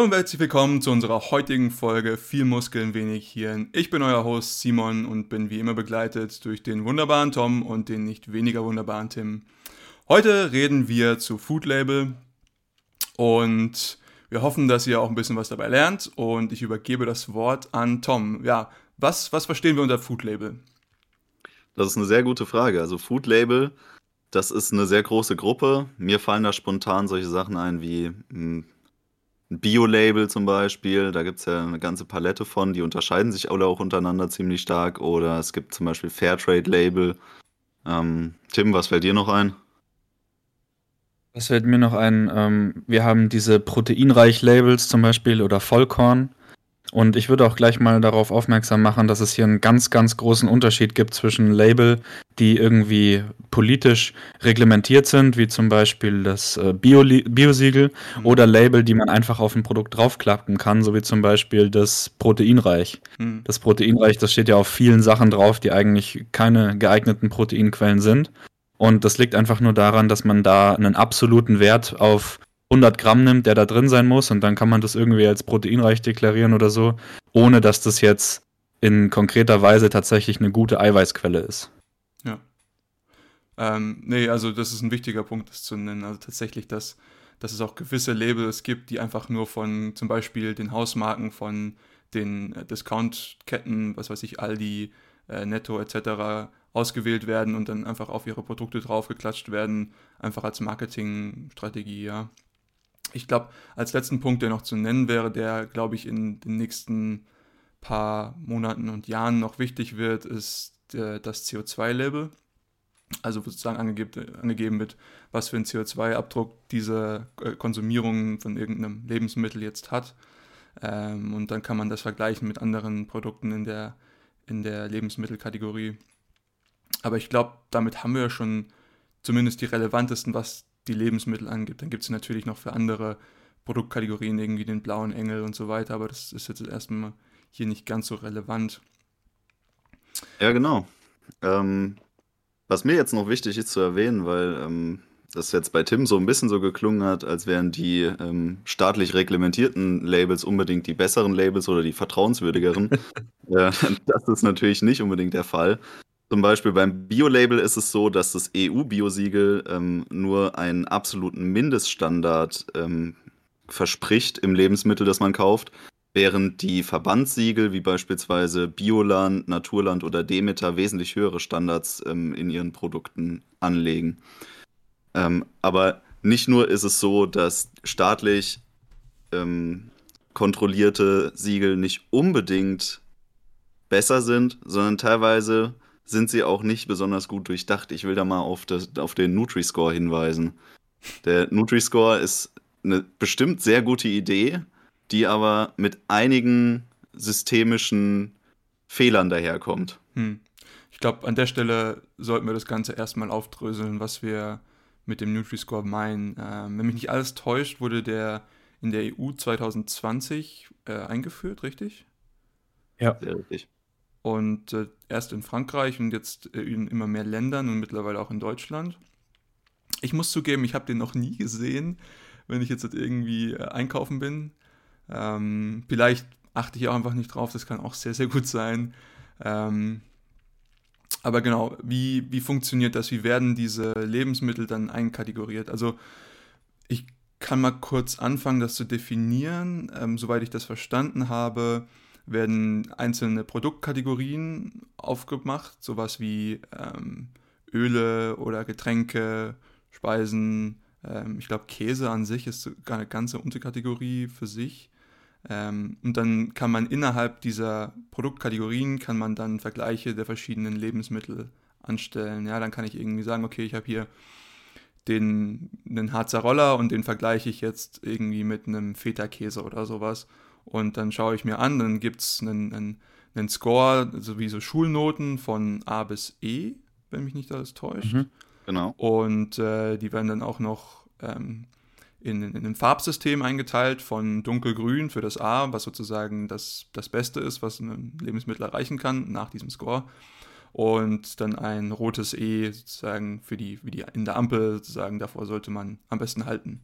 Hallo und herzlich willkommen zu unserer heutigen Folge Viel Muskeln, wenig Hirn. Ich bin euer Host Simon und bin wie immer begleitet durch den wunderbaren Tom und den nicht weniger wunderbaren Tim. Heute reden wir zu Food Label und wir hoffen, dass ihr auch ein bisschen was dabei lernt und ich übergebe das Wort an Tom. Ja, was, was verstehen wir unter Food Label? Das ist eine sehr gute Frage. Also Food Label, das ist eine sehr große Gruppe. Mir fallen da spontan solche Sachen ein wie hm, ein Bio-Label zum Beispiel. Da gibt es ja eine ganze Palette von. Die unterscheiden sich alle auch untereinander ziemlich stark. Oder es gibt zum Beispiel Fairtrade-Label. Ähm, Tim, was fällt dir noch ein? Was fällt mir noch ein? Ähm, wir haben diese Proteinreich-Labels zum Beispiel oder Vollkorn. Und ich würde auch gleich mal darauf aufmerksam machen, dass es hier einen ganz, ganz großen Unterschied gibt zwischen Label, die irgendwie politisch reglementiert sind, wie zum Beispiel das äh, Bio-Siegel, mhm. oder Label, die man einfach auf ein Produkt draufklappen kann, so wie zum Beispiel das Proteinreich. Mhm. Das Proteinreich, das steht ja auf vielen Sachen drauf, die eigentlich keine geeigneten Proteinquellen sind. Und das liegt einfach nur daran, dass man da einen absoluten Wert auf 100 Gramm nimmt, der da drin sein muss. Und dann kann man das irgendwie als proteinreich deklarieren oder so, ohne dass das jetzt in konkreter Weise tatsächlich eine gute Eiweißquelle ist. Ja. Ähm, nee, also das ist ein wichtiger Punkt, das zu nennen. Also tatsächlich, dass, dass es auch gewisse Labels gibt, die einfach nur von zum Beispiel den Hausmarken von den äh, Discount-Ketten, was weiß ich, Aldi, äh, Netto etc ausgewählt werden und dann einfach auf ihre Produkte draufgeklatscht werden, einfach als Marketingstrategie, ja. Ich glaube, als letzten Punkt, der noch zu nennen wäre, der, glaube ich, in den nächsten paar Monaten und Jahren noch wichtig wird, ist der, das CO2-Label. Also sozusagen angegeben, wird, was für einen CO2-Abdruck diese äh, Konsumierung von irgendeinem Lebensmittel jetzt hat. Ähm, und dann kann man das vergleichen mit anderen Produkten in der, in der Lebensmittelkategorie. Aber ich glaube, damit haben wir schon zumindest die relevantesten, was die Lebensmittel angeht. Dann gibt es natürlich noch für andere Produktkategorien irgendwie den blauen Engel und so weiter, aber das ist jetzt erstmal hier nicht ganz so relevant. Ja, genau. Ähm, was mir jetzt noch wichtig ist zu erwähnen, weil ähm, das jetzt bei Tim so ein bisschen so geklungen hat, als wären die ähm, staatlich reglementierten Labels unbedingt die besseren Labels oder die vertrauenswürdigeren. äh, das ist natürlich nicht unbedingt der Fall. Zum Beispiel beim Bio-Label ist es so, dass das EU-Biosiegel ähm, nur einen absoluten Mindeststandard ähm, verspricht im Lebensmittel, das man kauft, während die Verbandssiegel wie beispielsweise Bioland, Naturland oder Demeter wesentlich höhere Standards ähm, in ihren Produkten anlegen. Ähm, aber nicht nur ist es so, dass staatlich ähm, kontrollierte Siegel nicht unbedingt besser sind, sondern teilweise sind sie auch nicht besonders gut durchdacht. Ich will da mal auf, das, auf den Nutri-Score hinweisen. Der Nutri-Score ist eine bestimmt sehr gute Idee, die aber mit einigen systemischen Fehlern daherkommt. Hm. Ich glaube, an der Stelle sollten wir das Ganze erstmal aufdröseln, was wir mit dem Nutri-Score meinen. Ähm, wenn mich nicht alles täuscht, wurde der in der EU 2020 äh, eingeführt, richtig? Ja. Sehr richtig und äh, erst in Frankreich und jetzt äh, in immer mehr Ländern und mittlerweile auch in Deutschland. Ich muss zugeben, ich habe den noch nie gesehen, wenn ich jetzt irgendwie äh, einkaufen bin. Ähm, vielleicht achte ich auch einfach nicht drauf, das kann auch sehr, sehr gut sein. Ähm, aber genau, wie, wie funktioniert das? Wie werden diese Lebensmittel dann einkategoriert? Also ich kann mal kurz anfangen, das zu definieren. Ähm, soweit ich das verstanden habe, werden einzelne Produktkategorien aufgemacht, sowas wie ähm, Öle oder Getränke, Speisen. Ähm, ich glaube, Käse an sich ist eine ganze Unterkategorie für sich. Ähm, und dann kann man innerhalb dieser Produktkategorien kann man dann Vergleiche der verschiedenen Lebensmittel anstellen. Ja, dann kann ich irgendwie sagen, okay, ich habe hier den, den Harzer Roller und den vergleiche ich jetzt irgendwie mit einem Feta-Käse oder sowas. Und dann schaue ich mir an, dann gibt es einen, einen, einen, Score, also wie so Schulnoten von A bis E, wenn mich nicht alles täuscht. Mhm, genau. Und äh, die werden dann auch noch ähm, in, in ein Farbsystem eingeteilt von dunkelgrün für das A, was sozusagen das, das Beste ist, was ein Lebensmittel erreichen kann nach diesem Score. Und dann ein rotes E sozusagen für die, wie die in der Ampel sozusagen, davor sollte man am besten halten.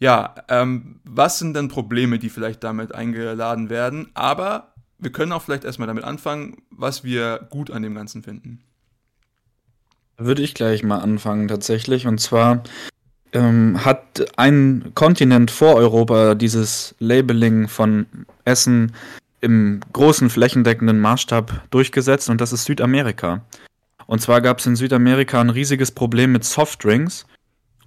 Ja, ähm, was sind denn Probleme, die vielleicht damit eingeladen werden? Aber wir können auch vielleicht erstmal damit anfangen, was wir gut an dem Ganzen finden. Würde ich gleich mal anfangen tatsächlich. Und zwar ähm, hat ein Kontinent vor Europa dieses Labeling von Essen im großen flächendeckenden Maßstab durchgesetzt und das ist Südamerika. Und zwar gab es in Südamerika ein riesiges Problem mit Softdrinks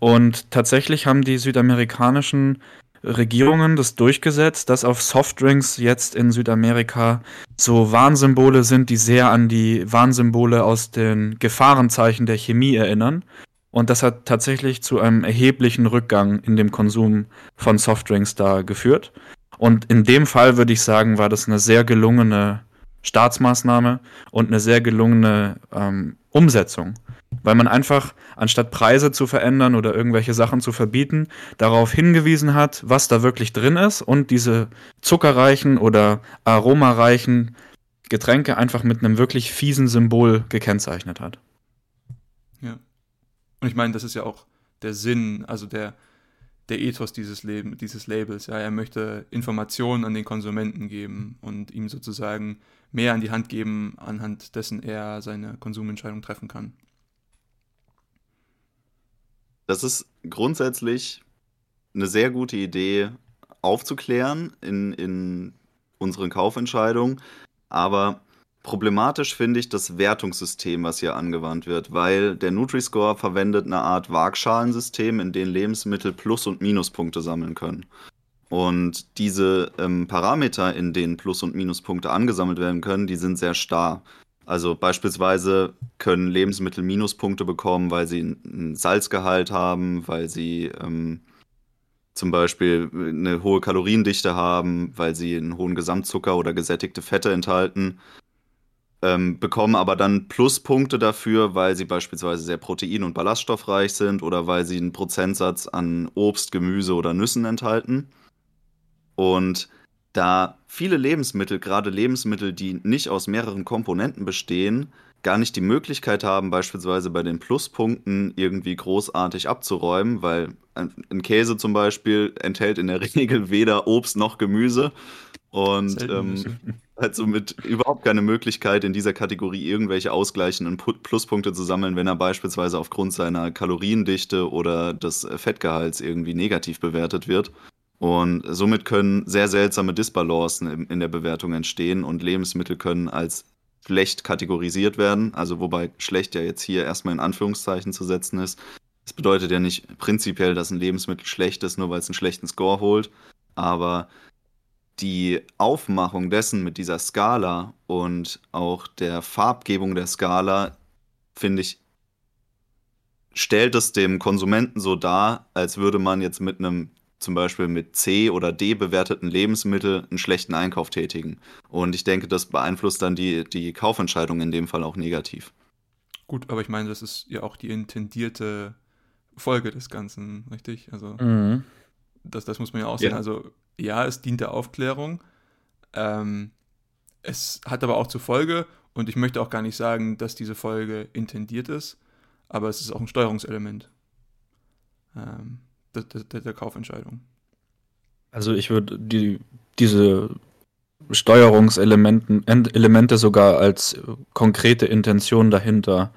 und tatsächlich haben die südamerikanischen Regierungen das durchgesetzt, dass auf Softdrinks jetzt in Südamerika so Warnsymbole sind, die sehr an die Warnsymbole aus den Gefahrenzeichen der Chemie erinnern. Und das hat tatsächlich zu einem erheblichen Rückgang in dem Konsum von Softdrinks da geführt. Und in dem Fall würde ich sagen, war das eine sehr gelungene Staatsmaßnahme und eine sehr gelungene ähm, Umsetzung. Weil man einfach, anstatt Preise zu verändern oder irgendwelche Sachen zu verbieten, darauf hingewiesen hat, was da wirklich drin ist und diese zuckerreichen oder aromareichen Getränke einfach mit einem wirklich fiesen Symbol gekennzeichnet hat. Und ich meine, das ist ja auch der Sinn, also der, der Ethos dieses, Leben, dieses Labels. Ja, er möchte Informationen an den Konsumenten geben und ihm sozusagen mehr an die Hand geben, anhand dessen er seine Konsumentscheidung treffen kann. Das ist grundsätzlich eine sehr gute Idee, aufzuklären in, in unseren Kaufentscheidungen. Aber Problematisch finde ich das Wertungssystem, was hier angewandt wird, weil der Nutri-Score verwendet eine Art Waagschalensystem, in dem Lebensmittel Plus- und Minuspunkte sammeln können. Und diese ähm, Parameter, in denen Plus- und Minuspunkte angesammelt werden können, die sind sehr starr. Also beispielsweise können Lebensmittel Minuspunkte bekommen, weil sie einen Salzgehalt haben, weil sie ähm, zum Beispiel eine hohe Kaloriendichte haben, weil sie einen hohen Gesamtzucker oder gesättigte Fette enthalten ähm, bekommen aber dann Pluspunkte dafür, weil sie beispielsweise sehr protein- und ballaststoffreich sind oder weil sie einen Prozentsatz an Obst, Gemüse oder Nüssen enthalten. Und da viele Lebensmittel, gerade Lebensmittel, die nicht aus mehreren Komponenten bestehen, gar nicht die Möglichkeit haben, beispielsweise bei den Pluspunkten irgendwie großartig abzuräumen, weil ein Käse zum Beispiel enthält in der Regel weder Obst noch Gemüse. Und ähm, hat somit überhaupt keine Möglichkeit, in dieser Kategorie irgendwelche ausgleichenden Pluspunkte zu sammeln, wenn er beispielsweise aufgrund seiner Kaloriendichte oder des Fettgehalts irgendwie negativ bewertet wird. Und somit können sehr seltsame Disbalancen in der Bewertung entstehen und Lebensmittel können als schlecht kategorisiert werden. Also wobei schlecht ja jetzt hier erstmal in Anführungszeichen zu setzen ist. Das bedeutet ja nicht prinzipiell, dass ein Lebensmittel schlecht ist, nur weil es einen schlechten Score holt. Aber die Aufmachung dessen mit dieser Skala und auch der Farbgebung der Skala, finde ich, stellt es dem Konsumenten so dar, als würde man jetzt mit einem zum Beispiel mit C oder D bewerteten Lebensmittel einen schlechten Einkauf tätigen. Und ich denke, das beeinflusst dann die, die Kaufentscheidung in dem Fall auch negativ. Gut, aber ich meine, das ist ja auch die intendierte Folge des Ganzen, richtig? Also mhm. das, das muss man ja auch sehen. Ja. Also ja, es dient der Aufklärung. Ähm, es hat aber auch zur Folge, und ich möchte auch gar nicht sagen, dass diese Folge intendiert ist, aber es ist auch ein Steuerungselement ähm, der, der, der, Kaufentscheidung. Also ich würde die, diese Steuerungselemente sogar als konkrete Intention dahinter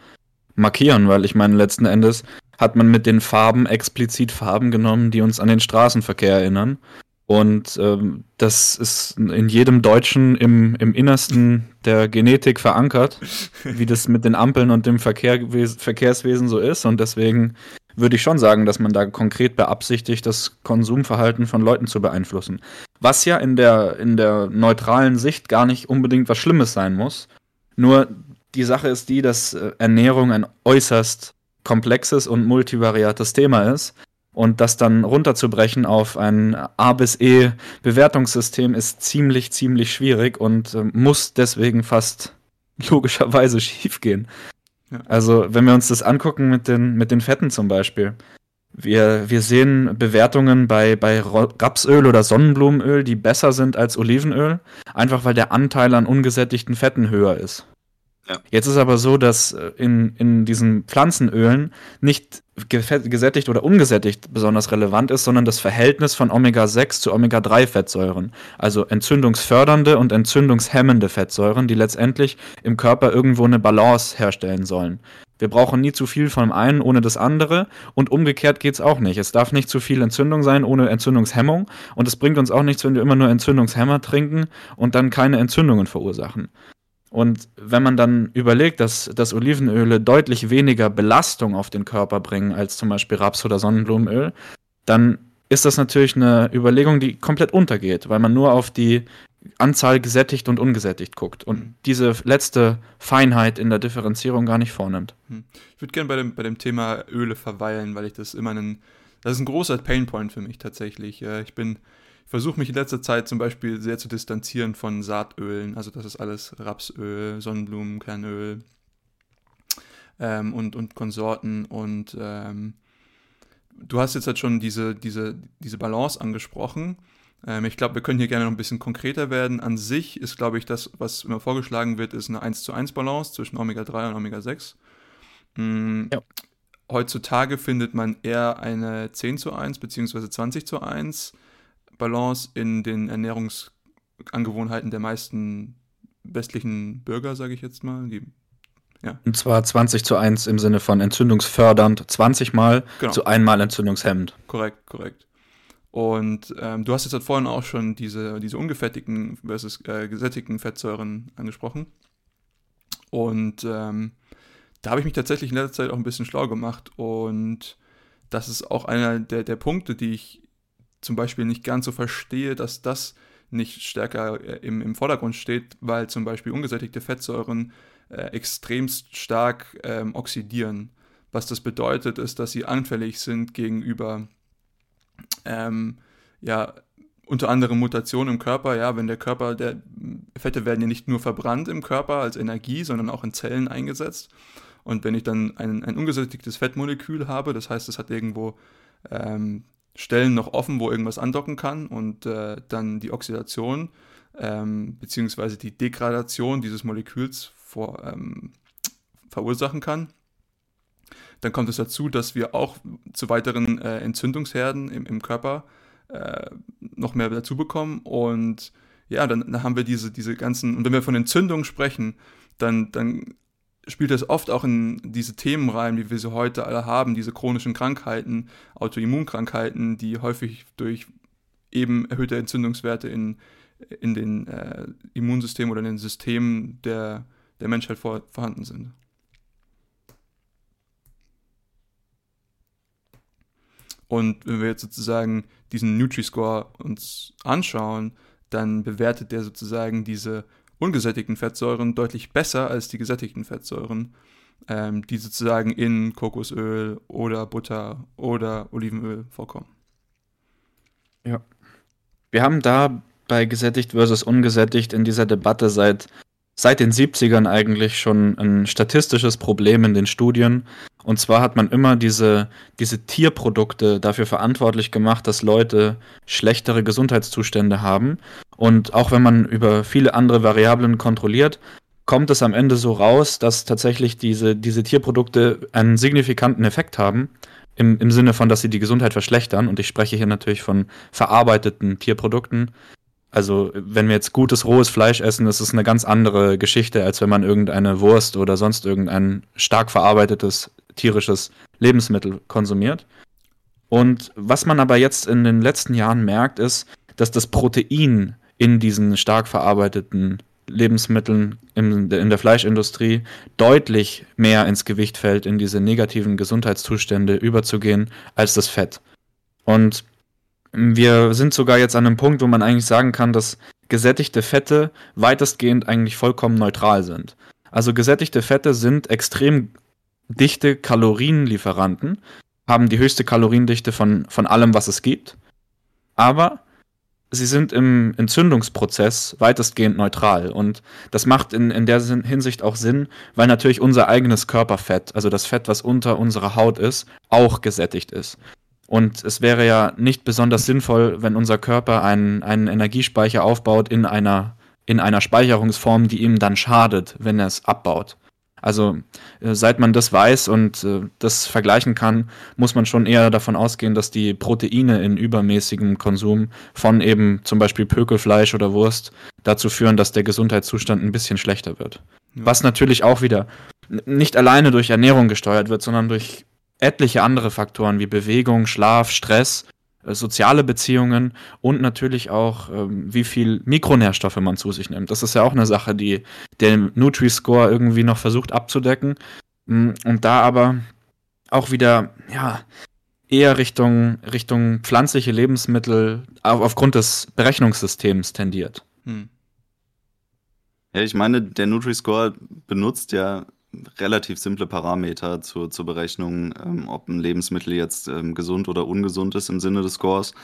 markieren, weil ich meine, letzten Endes hat man mit den Farben explizit Farben genommen, die uns an den Straßenverkehr erinnern. Und ähm, das ist in jedem Deutschen im, im Innersten der Genetik verankert, wie das mit den Ampeln und dem Verkehr, Verkehrswesen so ist. Und deswegen würde ich schon sagen, dass man da konkret beabsichtigt, das Konsumverhalten von Leuten zu beeinflussen. Was ja in der, in der neutralen Sicht gar nicht unbedingt was Schlimmes sein muss. Nur die Sache ist die, dass äh, Ernährung ein äußerst komplexes und multivariates Thema ist und das dann runterzubrechen auf ein A bis E Bewertungssystem ist ziemlich, ziemlich schwierig und äh, muss deswegen fast logischerweise schiefgehen. Also, wenn wir uns das angucken mit den, mit den Fetten zum Beispiel. Wir, wir sehen Bewertungen bei, bei Rapsöl oder Sonnenblumenöl, die besser sind als Olivenöl, einfach weil der Anteil an ungesättigten Fetten höher ist. Jetzt ist aber so, dass äh, in, in diesen Pflanzenölen nicht gesättigt oder ungesättigt besonders relevant ist, sondern das Verhältnis von Omega-6 zu Omega-3-Fettsäuren. Also entzündungsfördernde und entzündungshemmende Fettsäuren, die letztendlich im Körper irgendwo eine Balance herstellen sollen. Wir brauchen nie zu viel von dem einen ohne das andere und umgekehrt geht es auch nicht. Es darf nicht zu viel Entzündung sein ohne Entzündungshemmung und es bringt uns auch nichts, wenn wir immer nur Entzündungshemmer trinken und dann keine Entzündungen verursachen. Und wenn man dann überlegt, dass, dass Olivenöle deutlich weniger Belastung auf den Körper bringen als zum Beispiel Raps- oder Sonnenblumenöl, dann ist das natürlich eine Überlegung, die komplett untergeht, weil man nur auf die Anzahl gesättigt und ungesättigt guckt und mhm. diese letzte Feinheit in der Differenzierung gar nicht vornimmt. Mhm. Ich würde gerne bei dem, bei dem Thema Öle verweilen, weil ich das immer einen, das ist ein großer Painpoint für mich tatsächlich. Ich bin versuche mich in letzter Zeit zum Beispiel sehr zu distanzieren von Saatölen. Also das ist alles Rapsöl, Sonnenblumenkernöl ähm, und, und Konsorten. Und ähm, du hast jetzt halt schon diese, diese, diese Balance angesprochen. Ähm, ich glaube, wir können hier gerne noch ein bisschen konkreter werden. An sich ist, glaube ich, das, was immer vorgeschlagen wird, ist eine 1 zu 1 Balance zwischen Omega-3 und Omega-6. Mhm. Ja. Heutzutage findet man eher eine 10 zu 1 bzw. 20 zu 1 Balance in den Ernährungsangewohnheiten der meisten westlichen Bürger, sage ich jetzt mal. Die, ja. Und zwar 20 zu 1 im Sinne von entzündungsfördernd 20 Mal genau. zu einmal entzündungshemmend. Korrekt, korrekt. Und ähm, du hast jetzt halt vorhin auch schon diese, diese ungefettigten versus äh, gesättigten Fettsäuren angesprochen. Und ähm, da habe ich mich tatsächlich in letzter Zeit auch ein bisschen schlau gemacht. Und das ist auch einer der, der Punkte, die ich zum Beispiel nicht ganz so verstehe, dass das nicht stärker äh, im, im Vordergrund steht, weil zum Beispiel ungesättigte Fettsäuren äh, extremst stark ähm, oxidieren. Was das bedeutet, ist, dass sie anfällig sind gegenüber ähm, ja, unter anderem Mutationen im Körper, ja, wenn der Körper, der Fette werden ja nicht nur verbrannt im Körper als Energie, sondern auch in Zellen eingesetzt. Und wenn ich dann ein, ein ungesättigtes Fettmolekül habe, das heißt, es hat irgendwo ähm, Stellen noch offen, wo irgendwas andocken kann und äh, dann die Oxidation ähm, beziehungsweise die Degradation dieses Moleküls vor, ähm, verursachen kann. Dann kommt es dazu, dass wir auch zu weiteren äh, Entzündungsherden im, im Körper äh, noch mehr dazu bekommen. Und ja, dann, dann, haben wir diese, diese ganzen, und wenn wir von Entzündungen sprechen, dann, dann spielt das oft auch in diese Themen rein, wie wir sie heute alle haben, diese chronischen Krankheiten, Autoimmunkrankheiten, die häufig durch eben erhöhte Entzündungswerte in, in den äh, Immunsystemen oder in den Systemen der, der Menschheit vor, vorhanden sind. Und wenn wir jetzt sozusagen diesen Nutri-Score uns anschauen, dann bewertet der sozusagen diese ungesättigten Fettsäuren deutlich besser als die gesättigten Fettsäuren, ähm, die sozusagen in Kokosöl oder Butter oder Olivenöl vorkommen. Ja. Wir haben da bei gesättigt versus ungesättigt in dieser Debatte seit, seit den 70ern eigentlich schon ein statistisches Problem in den Studien. Und zwar hat man immer diese, diese Tierprodukte dafür verantwortlich gemacht, dass Leute schlechtere Gesundheitszustände haben. Und auch wenn man über viele andere Variablen kontrolliert, kommt es am Ende so raus, dass tatsächlich diese, diese Tierprodukte einen signifikanten Effekt haben. Im, Im Sinne von, dass sie die Gesundheit verschlechtern. Und ich spreche hier natürlich von verarbeiteten Tierprodukten. Also, wenn wir jetzt gutes rohes Fleisch essen, ist es eine ganz andere Geschichte, als wenn man irgendeine Wurst oder sonst irgendein stark verarbeitetes tierisches Lebensmittel konsumiert. Und was man aber jetzt in den letzten Jahren merkt, ist, dass das Protein in diesen stark verarbeiteten Lebensmitteln in, in der Fleischindustrie deutlich mehr ins Gewicht fällt, in diese negativen Gesundheitszustände überzugehen, als das Fett. Und wir sind sogar jetzt an einem Punkt, wo man eigentlich sagen kann, dass gesättigte Fette weitestgehend eigentlich vollkommen neutral sind. Also gesättigte Fette sind extrem dichte Kalorienlieferanten, haben die höchste Kaloriendichte von, von allem, was es gibt. Aber sie sind im Entzündungsprozess weitestgehend neutral. Und das macht in, in der Hinsicht auch Sinn, weil natürlich unser eigenes Körperfett, also das Fett, was unter unserer Haut ist, auch gesättigt ist. Und es wäre ja nicht besonders sinnvoll, wenn unser Körper einen, einen Energiespeicher aufbaut in einer in einer Speicherungsform, die ihm dann schadet, wenn er es abbaut. Also äh, seit man das weiß und äh, das vergleichen kann, muss man schon eher davon ausgehen, dass die Proteine in übermäßigem Konsum von eben zum Beispiel Pökelfleisch oder Wurst dazu führen, dass der Gesundheitszustand ein bisschen schlechter wird. Ja. Was natürlich auch wieder nicht alleine durch Ernährung gesteuert wird, sondern durch etliche andere Faktoren wie Bewegung, Schlaf, Stress soziale Beziehungen und natürlich auch, ähm, wie viel Mikronährstoffe man zu sich nimmt. Das ist ja auch eine Sache, die der Nutri-Score irgendwie noch versucht abzudecken. Mm, und da aber auch wieder, ja, eher Richtung, Richtung pflanzliche Lebensmittel aufgrund des Berechnungssystems tendiert. Hm. Ja, ich meine, der Nutri-Score benutzt ja relativ simple Parameter zur, zur Berechnung, ähm, ob ein Lebensmittel jetzt ähm, gesund oder ungesund ist im Sinne des Scores.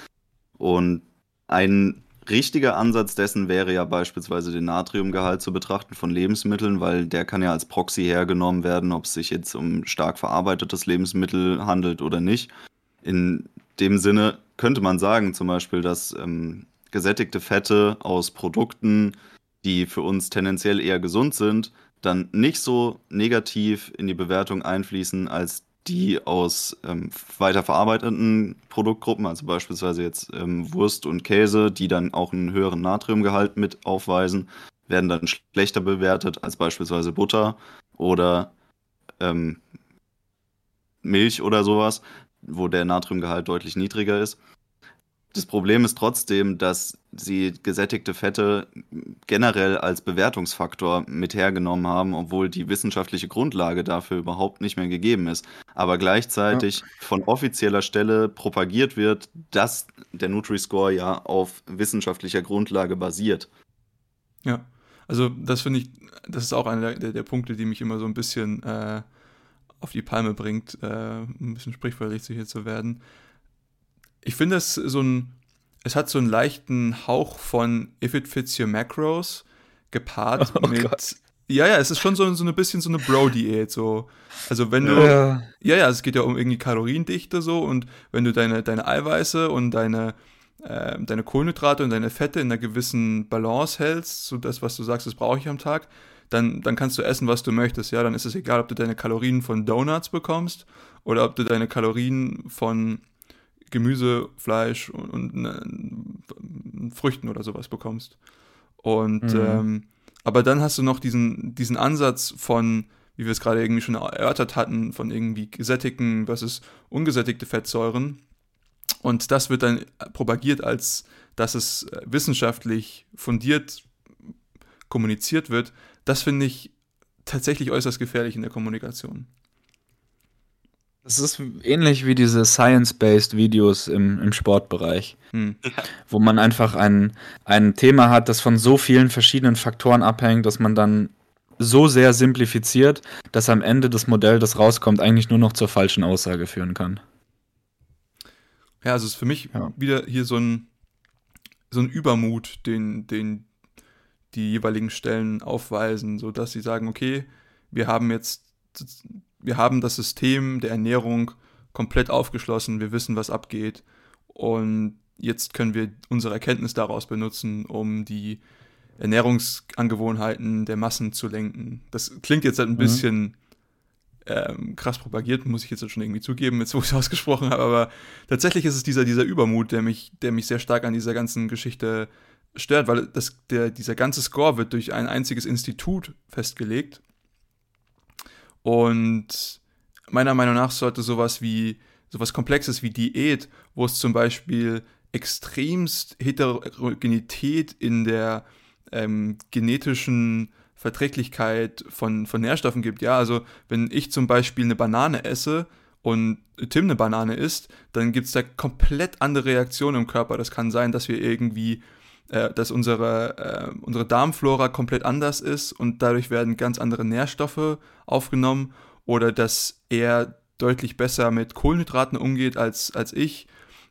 Und ein richtiger Ansatz dessen wäre ja beispielsweise den Natriumgehalt zu betrachten von Lebensmitteln, weil der kann ja als Proxy hergenommen werden, ob es sich jetzt um stark verarbeitetes Lebensmittel handelt oder nicht. In dem Sinne könnte man sagen, zum Beispiel, dass ähm, gesättigte Fette aus Produkten, die für uns tendenziell eher gesund sind, dann nicht so negativ in die Bewertung einfließen als die aus ähm, weiterverarbeiteten Produktgruppen, also beispielsweise jetzt ähm, Wurst und Käse, die dann auch einen höheren Natriumgehalt mit aufweisen, werden dann schlechter bewertet als beispielsweise Butter oder ähm, Milch oder sowas, wo der Natriumgehalt deutlich niedriger ist. Das Problem ist trotzdem, dass sie gesättigte Fette generell als Bewertungsfaktor mit hergenommen haben, obwohl die wissenschaftliche Grundlage dafür überhaupt nicht mehr gegeben ist. Aber gleichzeitig ja. von offizieller Stelle propagiert wird, dass der Nutri-Score ja auf wissenschaftlicher Grundlage basiert. Ja, also das finde ich, das ist auch einer der, der, Punkte, die mich immer so ein bisschen äh, auf die Palme bringt, äh, ein bisschen sprichwörtlich hier zu werden ich finde es so ein, es hat so einen leichten Hauch von If It Fits Your Macros gepaart oh mit. Gott. Ja, ja, es ist schon so, so ein bisschen so eine Bro-Diät. So. Also wenn du. Ja. ja, ja, es geht ja um irgendwie Kaloriendichte so und wenn du deine, deine Eiweiße und deine, äh, deine Kohlenhydrate und deine Fette in einer gewissen Balance hältst, so das, was du sagst, das brauche ich am Tag, dann, dann kannst du essen, was du möchtest. Ja, dann ist es egal, ob du deine Kalorien von Donuts bekommst oder ob du deine Kalorien von Gemüse, Fleisch und, und ne, Früchten oder sowas bekommst. Und mhm. ähm, aber dann hast du noch diesen, diesen Ansatz von, wie wir es gerade irgendwie schon erörtert hatten, von irgendwie gesättigten versus ungesättigte Fettsäuren. Und das wird dann propagiert, als dass es wissenschaftlich fundiert kommuniziert wird. Das finde ich tatsächlich äußerst gefährlich in der Kommunikation. Das ist ähnlich wie diese Science-Based Videos im, im Sportbereich, hm. wo man einfach ein, ein Thema hat, das von so vielen verschiedenen Faktoren abhängt, dass man dann so sehr simplifiziert, dass am Ende das Modell, das rauskommt, eigentlich nur noch zur falschen Aussage führen kann. Ja, also es ist für mich ja. wieder hier so ein, so ein Übermut, den, den die jeweiligen Stellen aufweisen, sodass sie sagen, okay, wir haben jetzt wir haben das System der Ernährung komplett aufgeschlossen, wir wissen, was abgeht und jetzt können wir unsere Erkenntnis daraus benutzen, um die Ernährungsangewohnheiten der Massen zu lenken. Das klingt jetzt halt ein mhm. bisschen ähm, krass propagiert, muss ich jetzt schon irgendwie zugeben, jetzt wo ich es ausgesprochen habe, aber tatsächlich ist es dieser, dieser Übermut, der mich, der mich sehr stark an dieser ganzen Geschichte stört, weil das, der, dieser ganze Score wird durch ein einziges Institut festgelegt und meiner Meinung nach sollte sowas wie, sowas Komplexes wie Diät, wo es zum Beispiel extremst Heterogenität in der ähm, genetischen Verträglichkeit von, von Nährstoffen gibt. Ja, also wenn ich zum Beispiel eine Banane esse und Tim eine Banane isst, dann gibt es da komplett andere Reaktionen im Körper. Das kann sein, dass wir irgendwie, äh, dass unsere, äh, unsere Darmflora komplett anders ist und dadurch werden ganz andere Nährstoffe aufgenommen oder dass er deutlich besser mit Kohlenhydraten umgeht als, als ich.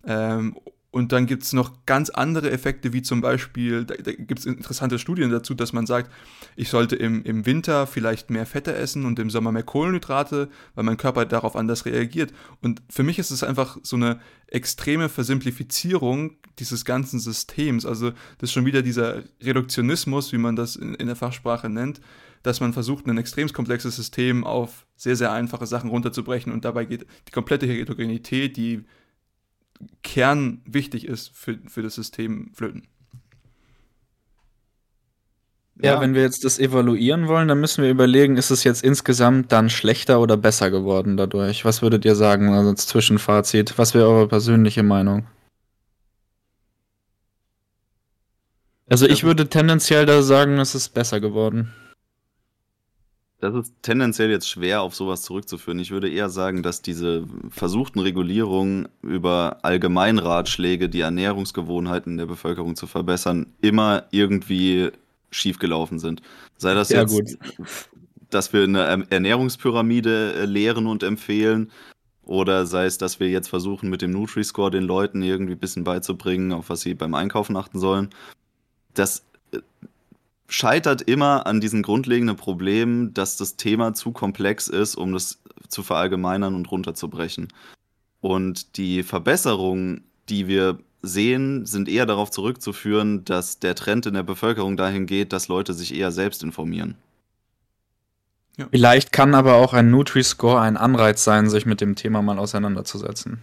Ähm, Und dann gibt es noch ganz andere Effekte, wie zum Beispiel, da, da gibt es interessante Studien dazu, dass man sagt, ich sollte im, im Winter vielleicht mehr Fette essen und im Sommer mehr Kohlenhydrate, weil mein Körper darauf anders reagiert. Und für mich ist es einfach so eine extreme Versimplifizierung dieses ganzen Systems. Also das ist schon wieder dieser Reduktionismus, wie man das in, in der Fachsprache nennt, dass man versucht, ein extrem komplexes System auf sehr, sehr einfache Sachen runterzubrechen und dabei geht die komplette Heterogenität, die Kern wichtig ist für, für das System flöten. Ja, ja, wenn wir jetzt das evaluieren wollen, dann müssen wir überlegen, ist es jetzt insgesamt dann schlechter oder besser geworden dadurch? Was würdet ihr sagen, also als Zwischenfazit? Was wäre eure persönliche Meinung? Also ich würde tendenziell da sagen, es ist besser geworden. Das ist tendenziell jetzt schwer auf sowas zurückzuführen. Ich würde eher sagen, dass diese versuchten Regulierungen über Allgemeinratschläge, die Ernährungsgewohnheiten der Bevölkerung zu verbessern, immer irgendwie schiefgelaufen sind. Sei das Sehr jetzt, gut. dass wir eine Ernährungspyramide äh, lehren und empfehlen, oder sei es, dass wir jetzt versuchen, mit dem Nutri-Score den Leuten irgendwie ein bisschen beizubringen, auf was sie beim Einkaufen achten sollen. Das äh, scheitert immer an diesem grundlegenden Problem, dass das Thema zu komplex ist, um das zu verallgemeinern und runterzubrechen. Und die Verbesserungen, die wir sehen, sind eher darauf zurückzuführen, dass der Trend in der Bevölkerung dahin geht, dass Leute sich eher selbst informieren. Ja. Vielleicht kann aber auch ein Nutri-Score ein Anreiz sein, sich mit dem Thema mal auseinanderzusetzen.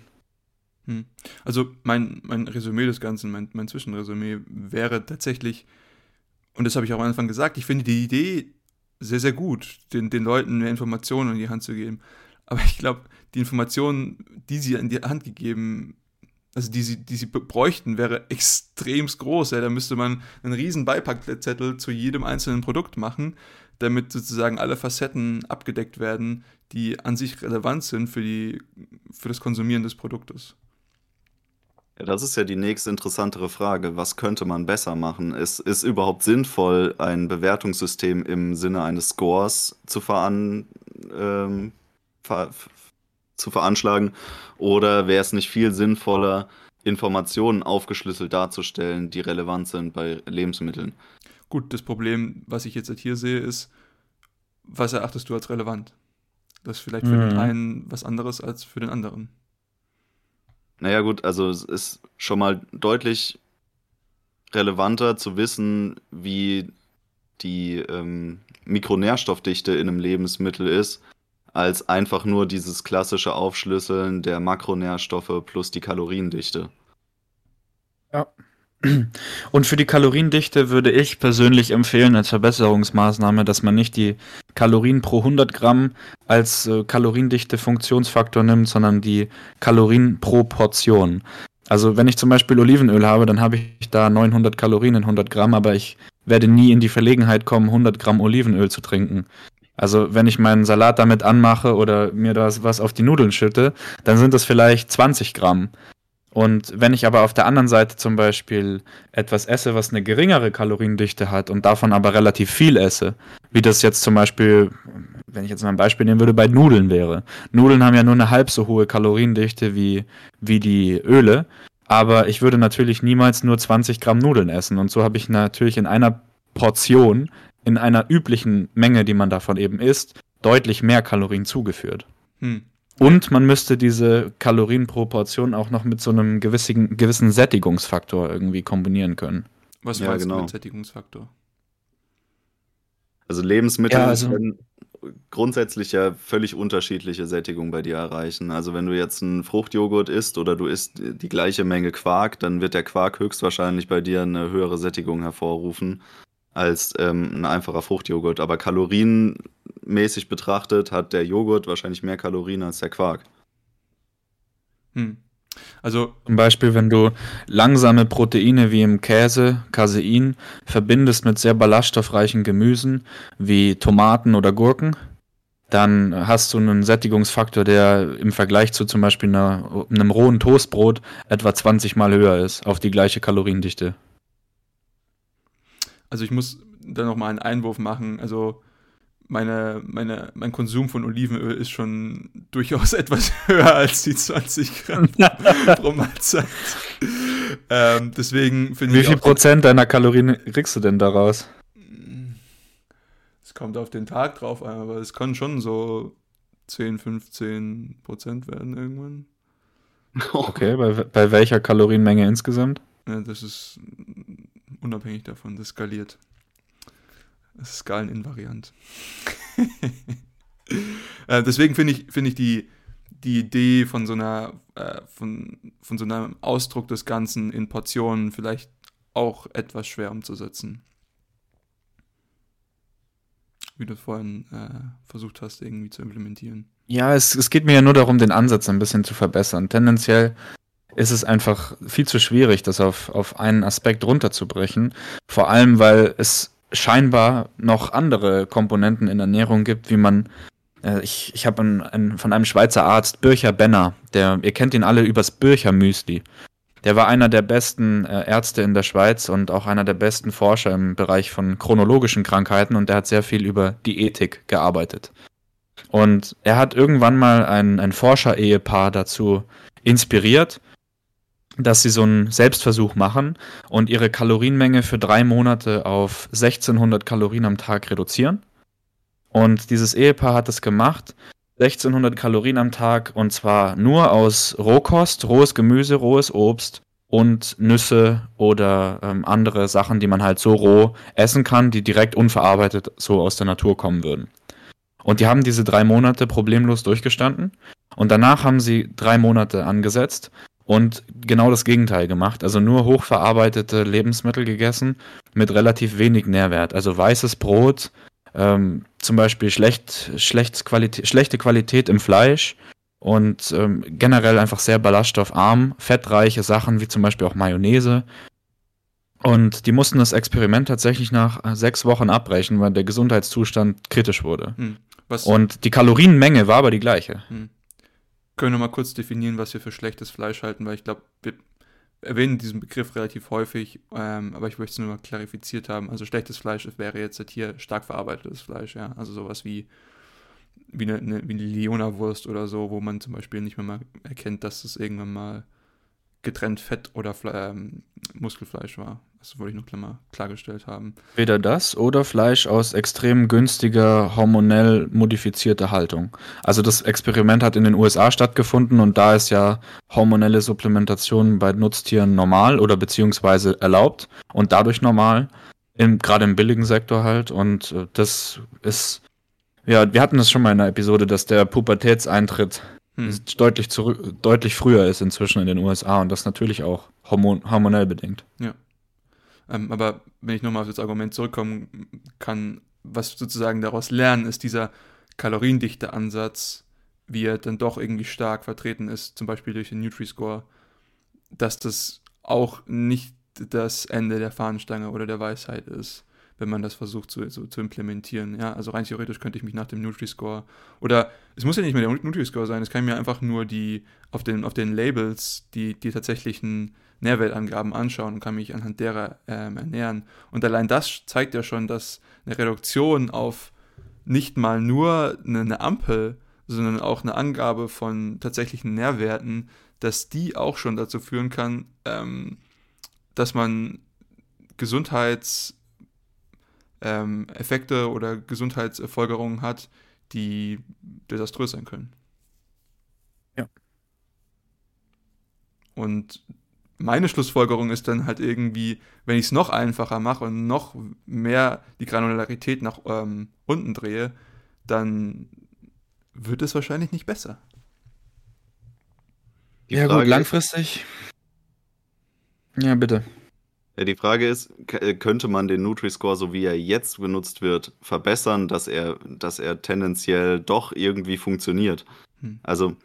Hm. Also mein, mein Resümee des Ganzen, mein, mein Zwischenresümee wäre tatsächlich, und das habe ich auch am Anfang gesagt, ich finde die Idee sehr, sehr gut, den, den Leuten mehr Informationen in die Hand zu geben. Aber ich glaube, die Informationen, die sie in die Hand gegeben, also die sie, die sie bräuchten, wäre extremst groß. Ja. Da müsste man einen riesen Beipackzettel zu jedem einzelnen Produkt machen, damit sozusagen alle Facetten abgedeckt werden, die an sich relevant sind für, die, für das Konsumieren des Produktes. Ja, das ist ja die nächste interessantere Frage. Was könnte man besser machen? Ist, ist überhaupt sinnvoll, ein Bewertungssystem im Sinne eines Scores zu, veran, ähm, ver, zu veranschlagen? Oder wäre es nicht viel sinnvoller, Informationen aufgeschlüsselt darzustellen, die relevant sind bei Lebensmitteln? Gut, das Problem, was ich jetzt hier sehe, ist, was erachtest du als relevant? Das ist vielleicht für mhm. den einen was anderes als für den anderen. Naja, gut, also es ist schon mal deutlich relevanter zu wissen, wie die ähm, Mikronährstoffdichte in einem Lebensmittel ist, als einfach nur dieses klassische Aufschlüsseln der Makronährstoffe plus die Kaloriendichte. Ja. Und für die Kaloriendichte würde ich persönlich empfehlen als Verbesserungsmaßnahme, dass man nicht die Kalorien pro 100 Gramm als äh, Kaloriendichte Funktionsfaktor nimmt, sondern die Kalorien pro Portion. Also wenn ich zum Beispiel Olivenöl habe, dann habe ich da 900 Kalorien in 100 Gramm, aber ich werde nie in die Verlegenheit kommen, 100 Gramm Olivenöl zu trinken. Also wenn ich meinen Salat damit anmache oder mir das was auf die Nudeln schütte, dann sind das vielleicht 20 Gramm. Und wenn ich aber auf der anderen Seite zum Beispiel etwas esse, was eine geringere Kaloriendichte hat und davon aber relativ viel esse, wie das jetzt zum Beispiel, wenn ich jetzt mal ein Beispiel nehmen würde, bei Nudeln wäre. Nudeln haben ja nur eine halb so hohe Kaloriendichte wie, wie die Öle, aber ich würde natürlich niemals nur 20 Gramm Nudeln essen. Und so habe ich natürlich in einer Portion, in einer üblichen Menge, die man davon eben isst, deutlich mehr Kalorien zugeführt. Hm. Und man müsste diese Kalorienproportion auch noch mit so einem gewissen, gewissen Sättigungsfaktor irgendwie kombinieren können. Was ja, meinst genau. du mit Sättigungsfaktor? Also Lebensmittel ja, also können grundsätzlich ja völlig unterschiedliche Sättigung bei dir erreichen. Also wenn du jetzt einen Fruchtjoghurt isst oder du isst die gleiche Menge Quark, dann wird der Quark höchstwahrscheinlich bei dir eine höhere Sättigung hervorrufen als ähm, ein einfacher Fruchtjoghurt. Aber kalorienmäßig betrachtet hat der Joghurt wahrscheinlich mehr Kalorien als der Quark. Hm. Also zum Beispiel, wenn du langsame Proteine wie im Käse, Casein, verbindest mit sehr ballaststoffreichen Gemüsen wie Tomaten oder Gurken, dann hast du einen Sättigungsfaktor, der im Vergleich zu zum Beispiel einer, einem rohen Toastbrot etwa 20 mal höher ist auf die gleiche Kaloriendichte. Also ich muss da nochmal einen Einwurf machen. Also meine, meine, mein Konsum von Olivenöl ist schon durchaus etwas höher als die 20 Gramm pro Mahlzeit. Ähm, deswegen finde Wie ich. viel auch- Prozent deiner Kalorien kriegst du denn daraus? Es kommt auf den Tag drauf an, aber es kann schon so 10, 15 Prozent werden irgendwann. Okay, bei, bei welcher Kalorienmenge insgesamt? Ja, das ist unabhängig davon, das skaliert. Das ist skaleninvariant. äh, deswegen finde ich, finde ich die, die Idee von so einer, äh, von, von so einem Ausdruck des Ganzen in Portionen vielleicht auch etwas schwer umzusetzen. Wie du vorhin äh, versucht hast, irgendwie zu implementieren. Ja, es, es geht mir ja nur darum, den Ansatz ein bisschen zu verbessern. Tendenziell ist es einfach viel zu schwierig, das auf, auf einen Aspekt runterzubrechen. Vor allem, weil es scheinbar noch andere Komponenten in Ernährung gibt, wie man. Äh, ich ich habe ein, ein, von einem Schweizer Arzt, Bircher Benner, der, ihr kennt ihn alle übers Bircher Müsli. Der war einer der besten äh, Ärzte in der Schweiz und auch einer der besten Forscher im Bereich von chronologischen Krankheiten und der hat sehr viel über die Ethik gearbeitet. Und er hat irgendwann mal ein, ein Forscher-Ehepaar dazu inspiriert, dass sie so einen Selbstversuch machen und ihre Kalorienmenge für drei Monate auf 1600 Kalorien am Tag reduzieren. Und dieses Ehepaar hat es gemacht, 1600 Kalorien am Tag und zwar nur aus Rohkost, rohes Gemüse, rohes Obst und Nüsse oder ähm, andere Sachen, die man halt so roh essen kann, die direkt unverarbeitet so aus der Natur kommen würden. Und die haben diese drei Monate problemlos durchgestanden. Und danach haben sie drei Monate angesetzt und genau das Gegenteil gemacht. Also nur hochverarbeitete Lebensmittel gegessen mit relativ wenig Nährwert. Also weißes Brot, ähm, zum Beispiel schlecht, schlecht Qualität, schlechte Qualität im Fleisch und ähm, generell einfach sehr ballaststoffarm, fettreiche Sachen wie zum Beispiel auch Mayonnaise. Und die mussten das Experiment tatsächlich nach äh, sechs Wochen abbrechen, weil der Gesundheitszustand kritisch wurde. Hm. Und die Kalorienmenge war aber die gleiche. Hm. Können wir mal kurz definieren, was wir für schlechtes Fleisch halten, weil ich glaube, wir erwähnen diesen Begriff relativ häufig, ähm, aber ich möchte es nur mal klarifiziert haben. Also schlechtes Fleisch wäre jetzt halt hier stark verarbeitetes Fleisch, ja. Also sowas wie, wie eine, eine, wie eine Leona-Wurst oder so, wo man zum Beispiel nicht mehr mal erkennt, dass es irgendwann mal getrennt Fett oder Fle ähm, Muskelfleisch war. Das wollte ich noch klar, mal klargestellt haben. Weder das oder Fleisch aus extrem günstiger, hormonell modifizierter Haltung. Also das Experiment hat in den USA stattgefunden und da ist ja hormonelle Supplementation bei Nutztieren normal oder beziehungsweise erlaubt und dadurch normal, gerade im billigen Sektor halt. Und äh, das ist, ja, wir hatten das schon mal in einer Episode, dass der Pubertätseintritt Hm. deutlich, zurück, deutlich früher ist inzwischen in den USA und das natürlich auch hormon hormonell bedingt. Ähm, aber wenn ich nochmal auf das Argument zurückkommen kann, was sozusagen daraus lernen, ist dieser kaloriendichte Ansatz, wie er dann doch irgendwie stark vertreten ist, zum Beispiel durch den Nutri-Score, dass das auch nicht das Ende der Fahnenstange oder der Weisheit ist, wenn man das versucht zu, so, zu implementieren. Ja, also rein theoretisch könnte ich mich nach dem Nutri-Score oder es muss ja nicht mehr der Nutri-Score sein, es kann mir einfach nur die auf den, auf den Labels die, die tatsächlichen Nährwertangaben anschauen und kann mich anhand derer ähm, ernähren. Und allein das zeigt ja schon, dass eine Reduktion auf nicht mal nur eine, eine Ampel, sondern auch eine Angabe von tatsächlichen Nährwerten, dass die auch schon dazu führen kann, ähm, dass man Gesundheitseffekte ähm, oder Gesundheitsfolgerungen hat, die desaströs sein können. Ja. Und meine Schlussfolgerung ist dann halt irgendwie, wenn ich es noch einfacher mache und noch mehr die Granularität nach ähm, unten drehe, dann wird es wahrscheinlich nicht besser. Die ja, Frage gut, ist- langfristig. Ja, bitte. Ja, die Frage ist, äh, könnte man den Nutri-Score, so wie er jetzt benutzt wird, verbessern, dass er, dass er tendenziell doch irgendwie funktioniert? Hm. Also,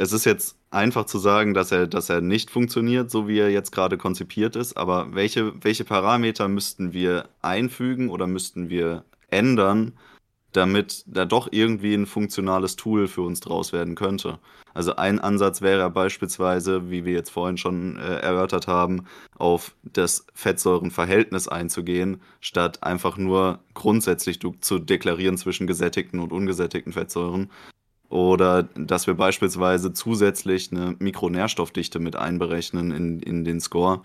es ist jetzt einfach zu sagen, dass er, dass er nicht funktioniert, so wie er jetzt gerade konzipiert ist, aber welche, welche Parameter müssten wir einfügen oder müssten wir ändern, damit da doch irgendwie ein funktionales Tool für uns draus werden könnte. Also ein Ansatz wäre beispielsweise, wie wir jetzt vorhin schon äh, erörtert haben, auf das Fettsäurenverhältnis einzugehen, statt einfach nur grundsätzlich zu deklarieren zwischen gesättigten und ungesättigten Fettsäuren. Oder dass wir beispielsweise zusätzlich eine Mikronährstoffdichte mit einberechnen in, in den Score.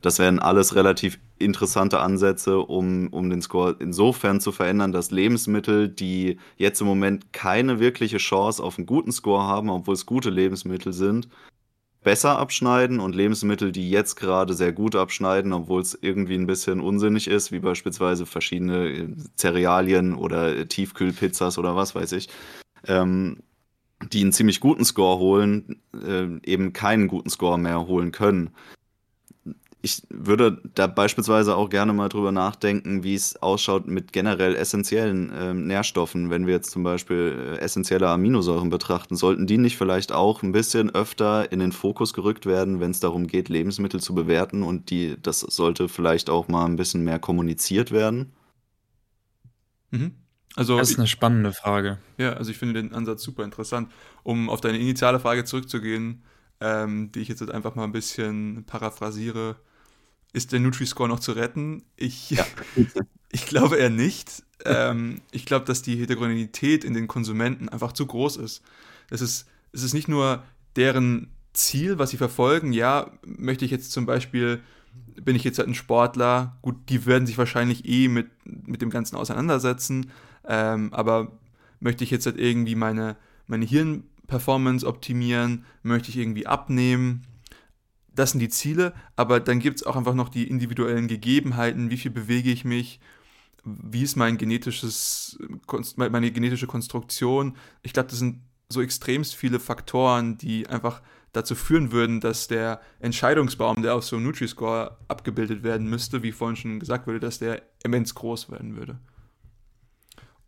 Das wären alles relativ interessante Ansätze, um, um den Score insofern zu verändern, dass Lebensmittel, die jetzt im Moment keine wirkliche Chance auf einen guten Score haben, obwohl es gute Lebensmittel sind, besser abschneiden und Lebensmittel, die jetzt gerade sehr gut abschneiden, obwohl es irgendwie ein bisschen unsinnig ist, wie beispielsweise verschiedene äh, Cerealien oder Tiefkühlpizzas oder was weiß ich, ähm, die einen ziemlich guten Score holen, äh, eben keinen guten Score mehr holen können. Ich würde da beispielsweise auch gerne mal drüber nachdenken, wie es ausschaut mit generell essentiellen äh, Nährstoffen. Wenn wir jetzt zum Beispiel äh, essentielle Aminosäuren betrachten, sollten die nicht vielleicht auch ein bisschen öfter in den Fokus gerückt werden, wenn es darum geht, Lebensmittel zu bewerten und die, das sollte vielleicht auch mal ein bisschen mehr kommuniziert werden? Mhm. Also das ist eine spannende Frage. Ja, also ich finde den Ansatz super interessant. Um auf deine initiale Frage zurückzugehen, ähm, die ich jetzt einfach mal ein bisschen paraphrasiere, ist der Nutri-Score noch zu retten? Ich, ja. ich glaube eher nicht. Ähm, ich glaube, dass die Heterogenität in den Konsumenten einfach zu groß ist. Es ist, es ist nicht nur deren Ziel, was sie verfolgen. Ja, möchte ich jetzt zum Beispiel, bin ich jetzt halt ein Sportler, gut, die werden sich wahrscheinlich eh mit, mit dem Ganzen auseinandersetzen, ähm, aber möchte ich jetzt halt irgendwie meine, meine Hirnperformance optimieren, möchte ich irgendwie abnehmen, das sind die Ziele, aber dann gibt es auch einfach noch die individuellen Gegebenheiten, wie viel bewege ich mich, wie ist mein genetisches, meine genetische Konstruktion. Ich glaube, das sind so extremst viele Faktoren, die einfach dazu führen würden, dass der Entscheidungsbaum, der auf so einem Nutri-Score abgebildet werden müsste, wie vorhin schon gesagt wurde, dass der immens groß werden würde.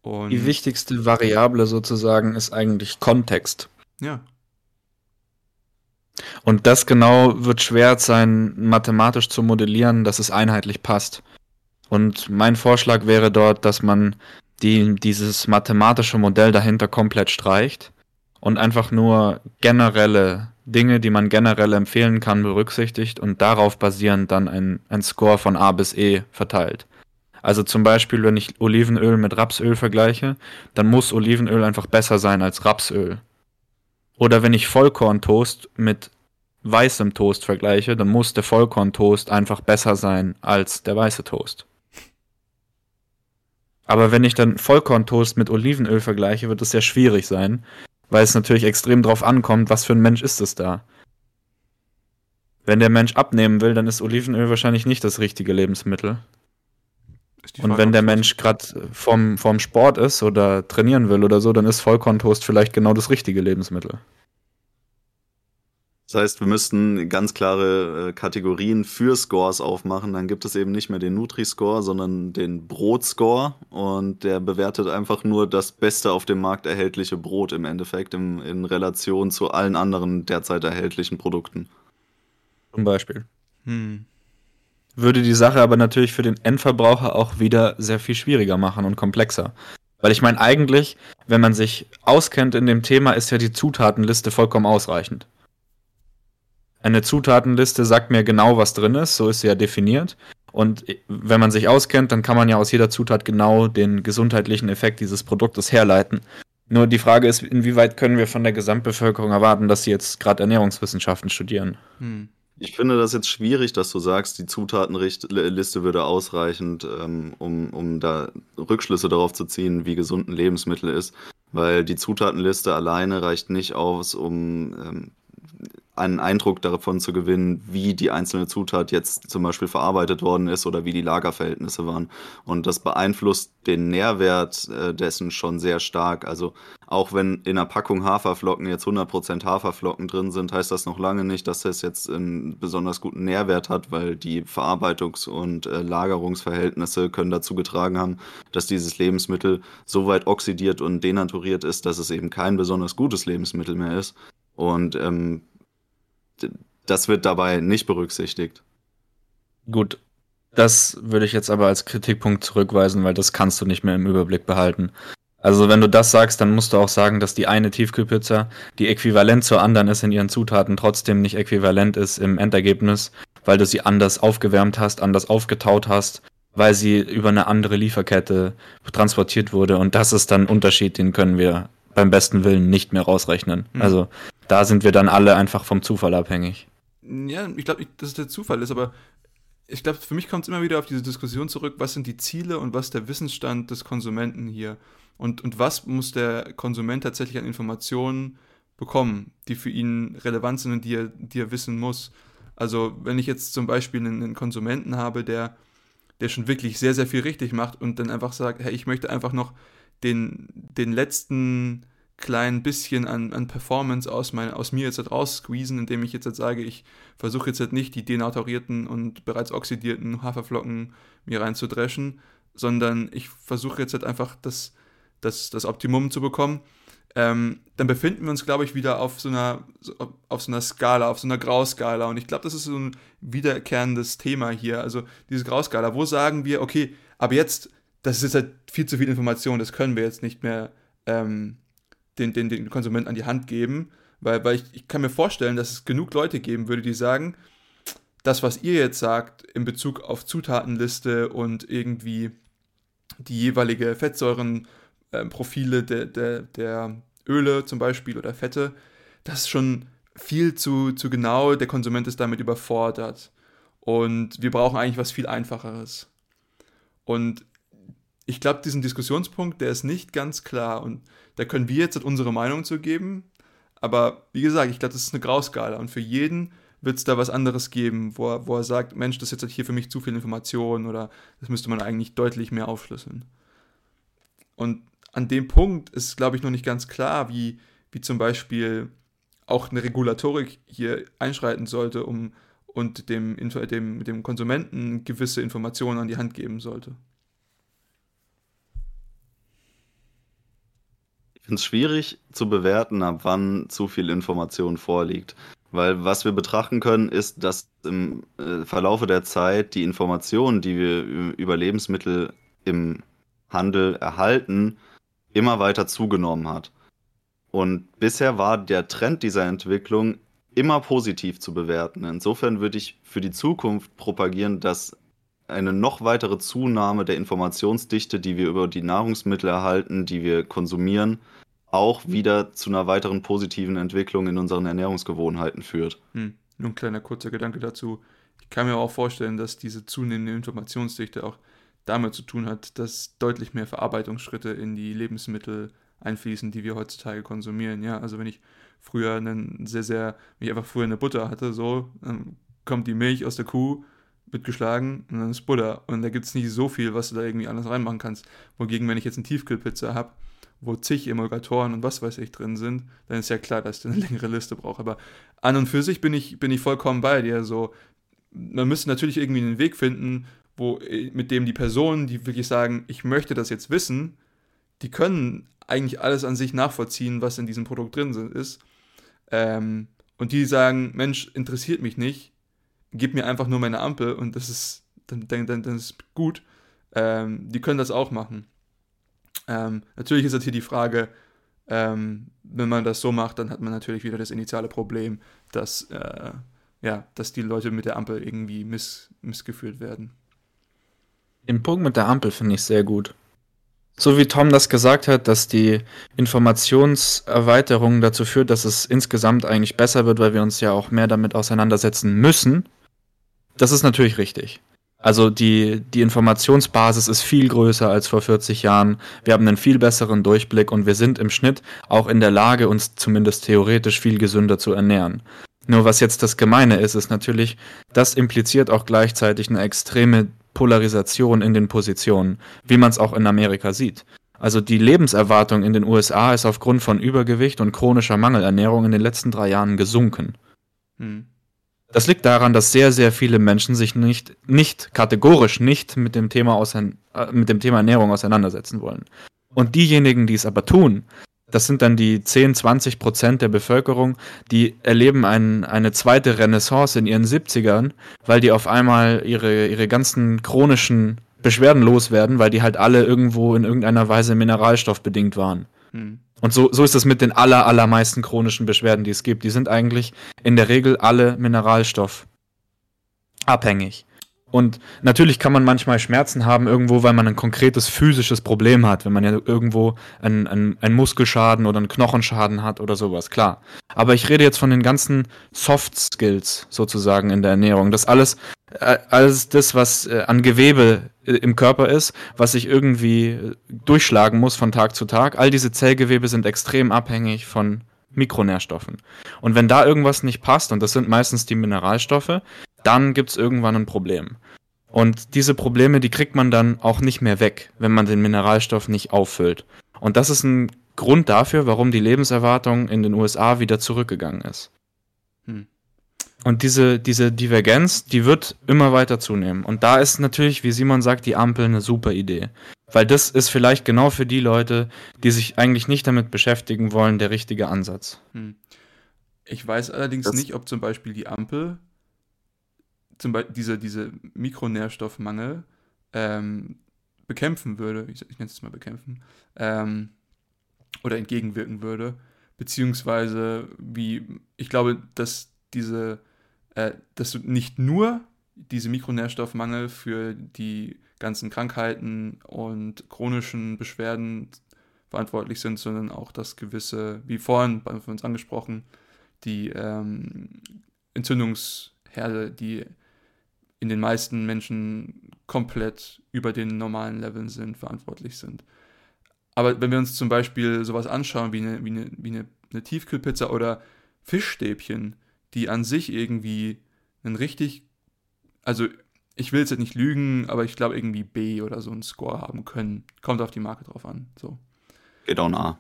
Und die wichtigste Variable sozusagen ist eigentlich Kontext. Ja. Und das genau wird schwer sein, mathematisch zu modellieren, dass es einheitlich passt. Und mein Vorschlag wäre dort, dass man die, dieses mathematische Modell dahinter komplett streicht und einfach nur generelle Dinge, die man generell empfehlen kann, berücksichtigt und darauf basierend dann ein, ein Score von A bis E verteilt. Also zum Beispiel, wenn ich Olivenöl mit Rapsöl vergleiche, dann muss Olivenöl einfach besser sein als Rapsöl. Oder wenn ich Vollkorntoast mit weißem Toast vergleiche, dann muss der Vollkorntoast einfach besser sein als der weiße Toast. Aber wenn ich dann Vollkorntoast mit Olivenöl vergleiche, wird es sehr schwierig sein, weil es natürlich extrem drauf ankommt, was für ein Mensch ist es da. Wenn der Mensch abnehmen will, dann ist Olivenöl wahrscheinlich nicht das richtige Lebensmittel. Und wenn der Mensch gerade vom, vom Sport ist oder trainieren will oder so, dann ist Vollkorntoast vielleicht genau das richtige Lebensmittel. Das heißt, wir müssten ganz klare äh, Kategorien für Scores aufmachen. Dann gibt es eben nicht mehr den Nutri-Score, sondern den Brot-Score. Und der bewertet einfach nur das beste auf dem Markt erhältliche Brot im Endeffekt im, in Relation zu allen anderen derzeit erhältlichen Produkten. Zum Beispiel. Hm würde die Sache aber natürlich für den Endverbraucher auch wieder sehr viel schwieriger machen und komplexer. Weil ich meine, eigentlich, wenn man sich auskennt in dem Thema, ist ja die Zutatenliste vollkommen ausreichend. Eine Zutatenliste sagt mir genau, was drin ist, so ist sie ja definiert. Und wenn man sich auskennt, dann kann man ja aus jeder Zutat genau den gesundheitlichen Effekt dieses Produktes herleiten. Nur die Frage ist, inwieweit können wir von der Gesamtbevölkerung erwarten, dass sie jetzt gerade Ernährungswissenschaften studieren? Hm. Ich finde das jetzt schwierig, dass du sagst, die Zutatenliste würde ausreichend, ähm, um, um da Rückschlüsse darauf zu ziehen, wie gesund ein Lebensmittel ist. Weil die Zutatenliste alleine reicht nicht aus, um ähm, einen Eindruck davon zu gewinnen, wie die einzelne Zutat jetzt zum Beispiel verarbeitet worden ist oder wie die Lagerverhältnisse waren. Und das beeinflusst den Nährwert äh, dessen schon sehr stark. Also auch wenn in einer Packung Haferflocken jetzt 100% Haferflocken drin sind, heißt das noch lange nicht, dass es jetzt einen besonders guten Nährwert hat, weil die Verarbeitungs- und äh, Lagerungsverhältnisse können dazu getragen haben, dass dieses Lebensmittel so weit oxidiert und denaturiert ist, dass es eben kein besonders gutes Lebensmittel mehr ist. Und ähm, das wird dabei nicht berücksichtigt. Gut, das würde ich jetzt aber als Kritikpunkt zurückweisen, weil das kannst du nicht mehr im Überblick behalten. Also wenn du das sagst, dann musst du auch sagen, dass die eine Tiefkühlpizza, die äquivalent zur anderen ist in ihren Zutaten, trotzdem nicht äquivalent ist im Endergebnis, weil du sie anders aufgewärmt hast, anders aufgetaut hast, weil sie über eine andere Lieferkette transportiert wurde. Und das ist dann ein Unterschied, den können wir beim besten Willen nicht mehr rausrechnen. Mhm. Also da sind wir dann alle einfach vom Zufall abhängig. Ja, ich glaube nicht, dass es der Zufall ist, aber ich glaube, für mich kommt es immer wieder auf diese Diskussion zurück, was sind die Ziele und was ist der Wissensstand des Konsumenten hier? Und, und was muss der Konsument tatsächlich an Informationen bekommen, die für ihn relevant sind und die er, die er wissen muss? Also, wenn ich jetzt zum Beispiel einen, einen Konsumenten habe, der, der schon wirklich sehr, sehr viel richtig macht und dann einfach sagt, hey, ich möchte einfach noch den, den letzten kleinen bisschen an, an Performance aus, mein, aus mir jetzt halt raussqueezen, indem ich jetzt halt sage, ich versuche jetzt halt nicht die denaturierten und bereits oxidierten Haferflocken mir reinzudreschen, sondern ich versuche jetzt halt einfach das, das, das Optimum zu bekommen. Ähm, dann befinden wir uns, glaube ich, wieder auf so einer auf so einer Skala, auf so einer Grauskala. Und ich glaube, das ist so ein wiederkehrendes Thema hier. Also diese Grauskala, wo sagen wir, okay, aber jetzt, das ist jetzt halt viel zu viel Information, das können wir jetzt nicht mehr ähm, den, den, den Konsumenten an die Hand geben, weil, weil ich, ich kann mir vorstellen, dass es genug Leute geben würde, die sagen, das, was ihr jetzt sagt in Bezug auf Zutatenliste und irgendwie die jeweilige Fettsäurenprofile ähm, der, der, der Öle zum Beispiel oder Fette, das ist schon viel zu, zu genau, der Konsument ist damit überfordert. Und wir brauchen eigentlich was viel Einfacheres. Und ich glaube, diesen Diskussionspunkt, der ist nicht ganz klar und da können wir jetzt unsere Meinung zu geben. Aber wie gesagt, ich glaube, das ist eine Grauskala und für jeden wird es da was anderes geben, wo er, wo er sagt, Mensch, das ist jetzt hier für mich zu viel Information oder das müsste man eigentlich deutlich mehr aufschlüsseln. Und an dem Punkt ist, glaube ich, noch nicht ganz klar, wie, wie zum Beispiel auch eine Regulatorik hier einschreiten sollte, um und dem, dem, dem Konsumenten gewisse Informationen an die Hand geben sollte. Es schwierig zu bewerten, ab wann zu viel Information vorliegt. Weil was wir betrachten können, ist, dass im äh, Verlaufe der Zeit die Informationen, die wir über Lebensmittel im Handel erhalten, immer weiter zugenommen hat. Und bisher war der Trend dieser Entwicklung immer positiv zu bewerten. Insofern würde ich für die Zukunft propagieren, dass eine noch weitere Zunahme der Informationsdichte, die wir über die Nahrungsmittel erhalten, die wir konsumieren, auch wieder zu einer weiteren positiven Entwicklung in unseren Ernährungsgewohnheiten führt. Hm. Nur ein kleiner kurzer Gedanke dazu. Ich kann mir auch vorstellen, dass diese zunehmende Informationsdichte auch damit zu tun hat, dass deutlich mehr Verarbeitungsschritte in die Lebensmittel einfließen, die wir heutzutage konsumieren. Ja, also wenn ich früher einen sehr, sehr, wenn ich einfach früher eine Butter hatte, so, dann kommt die Milch aus der Kuh, wird geschlagen und dann ist Butter. Und da gibt es nicht so viel, was du da irgendwie alles reinmachen kannst. Wogegen, wenn ich jetzt eine Tiefkühlpizza habe, wo zig Emulgatoren und was weiß ich drin sind, dann ist ja klar, dass ich eine längere Liste brauche. Aber an und für sich bin ich, bin ich vollkommen bei dir. So, man müsste natürlich irgendwie einen Weg finden, wo, äh, mit dem die Personen, die wirklich sagen, ich möchte das jetzt wissen, die können eigentlich alles an sich nachvollziehen, was in diesem Produkt drin ist. Ähm, und die sagen, Mensch, interessiert mich nicht, gib mir einfach nur meine Ampel und das ist, dann, dann, dann ist gut. Ähm, die können das auch machen. Ähm, natürlich ist jetzt hier die Frage, ähm, wenn man das so macht, dann hat man natürlich wieder das initiale Problem, dass, äh, ja, dass die Leute mit der Ampel irgendwie miss, missgeführt werden. Den Punkt mit der Ampel finde ich sehr gut. So wie Tom das gesagt hat, dass die Informationserweiterung dazu führt, dass es insgesamt eigentlich besser wird, weil wir uns ja auch mehr damit auseinandersetzen müssen. Das ist natürlich richtig. Also die, die Informationsbasis ist viel größer als vor 40 Jahren. Wir haben einen viel besseren Durchblick und wir sind im Schnitt auch in der Lage, uns zumindest theoretisch viel gesünder zu ernähren. Nur was jetzt das Gemeine ist, ist natürlich, das impliziert auch gleichzeitig eine extreme Polarisation in den Positionen, wie man es auch in Amerika sieht. Also die Lebenserwartung in den USA ist aufgrund von Übergewicht und chronischer Mangelernährung in den letzten drei Jahren gesunken. Hm. Das liegt daran, dass sehr, sehr viele Menschen sich nicht, nicht kategorisch nicht mit dem Thema, äh, mit dem Thema Ernährung auseinandersetzen wollen. Und diejenigen, die es aber tun, das sind dann die 10, 20 Prozent der Bevölkerung, die erleben ein, eine zweite Renaissance in ihren 70ern, weil die auf einmal ihre, ihre ganzen chronischen Beschwerden loswerden, weil die halt alle irgendwo in irgendeiner Weise mineralstoffbedingt waren. Hm. Und so, so ist es mit den aller, allermeisten chronischen Beschwerden, die es gibt. Die sind eigentlich in der Regel alle mineralstoffabhängig. Und natürlich kann man manchmal Schmerzen haben irgendwo, weil man ein konkretes physisches Problem hat, wenn man ja irgendwo einen, einen, einen Muskelschaden oder einen Knochenschaden hat oder sowas, klar. Aber ich rede jetzt von den ganzen Soft Skills sozusagen in der Ernährung. Das alles, alles das, was äh, an Gewebe äh, im Körper ist, was sich irgendwie äh, durchschlagen muss von Tag zu Tag. All diese Zellgewebe sind extrem abhängig von Mikronährstoffen. Und wenn da irgendwas nicht passt, und das sind meistens die Mineralstoffe, dann gibt es irgendwann ein Problem. Und diese Probleme, die kriegt man dann auch nicht mehr weg, wenn man den Mineralstoff nicht auffüllt. Und das ist ein Grund dafür, warum die Lebenserwartung in den USA wieder zurückgegangen ist. Und diese, diese Divergenz, die wird immer weiter zunehmen. Und da ist natürlich, wie Simon sagt, die Ampel eine super Idee. Weil das ist vielleicht genau für die Leute, die sich eigentlich nicht damit beschäftigen wollen, der richtige Ansatz. Hm. Ich weiß allerdings das nicht, ob zum Beispiel die Ampel zum Beispiel diese, diese Mikronährstoffmangel ähm, bekämpfen würde, ich, ich nenne es mal bekämpfen, ähm, oder entgegenwirken würde, beziehungsweise wie, ich glaube, dass diese, äh, dass du nicht nur diese Mikronährstoffmangel für die ganzen Krankheiten und chronischen Beschwerden verantwortlich sind, sondern auch das gewisse, wie vorhin bei uns angesprochen, die ähm, Entzündungsherde, die in den meisten Menschen komplett über den normalen Leveln sind, verantwortlich sind. Aber wenn wir uns zum Beispiel sowas anschauen wie eine, wie eine, wie eine, eine Tiefkühlpizza oder Fischstäbchen, die an sich irgendwie einen richtig, also ich will jetzt nicht lügen, aber ich glaube irgendwie B oder so einen Score haben können. Kommt auf die Marke drauf an. So. Geht auch ein A.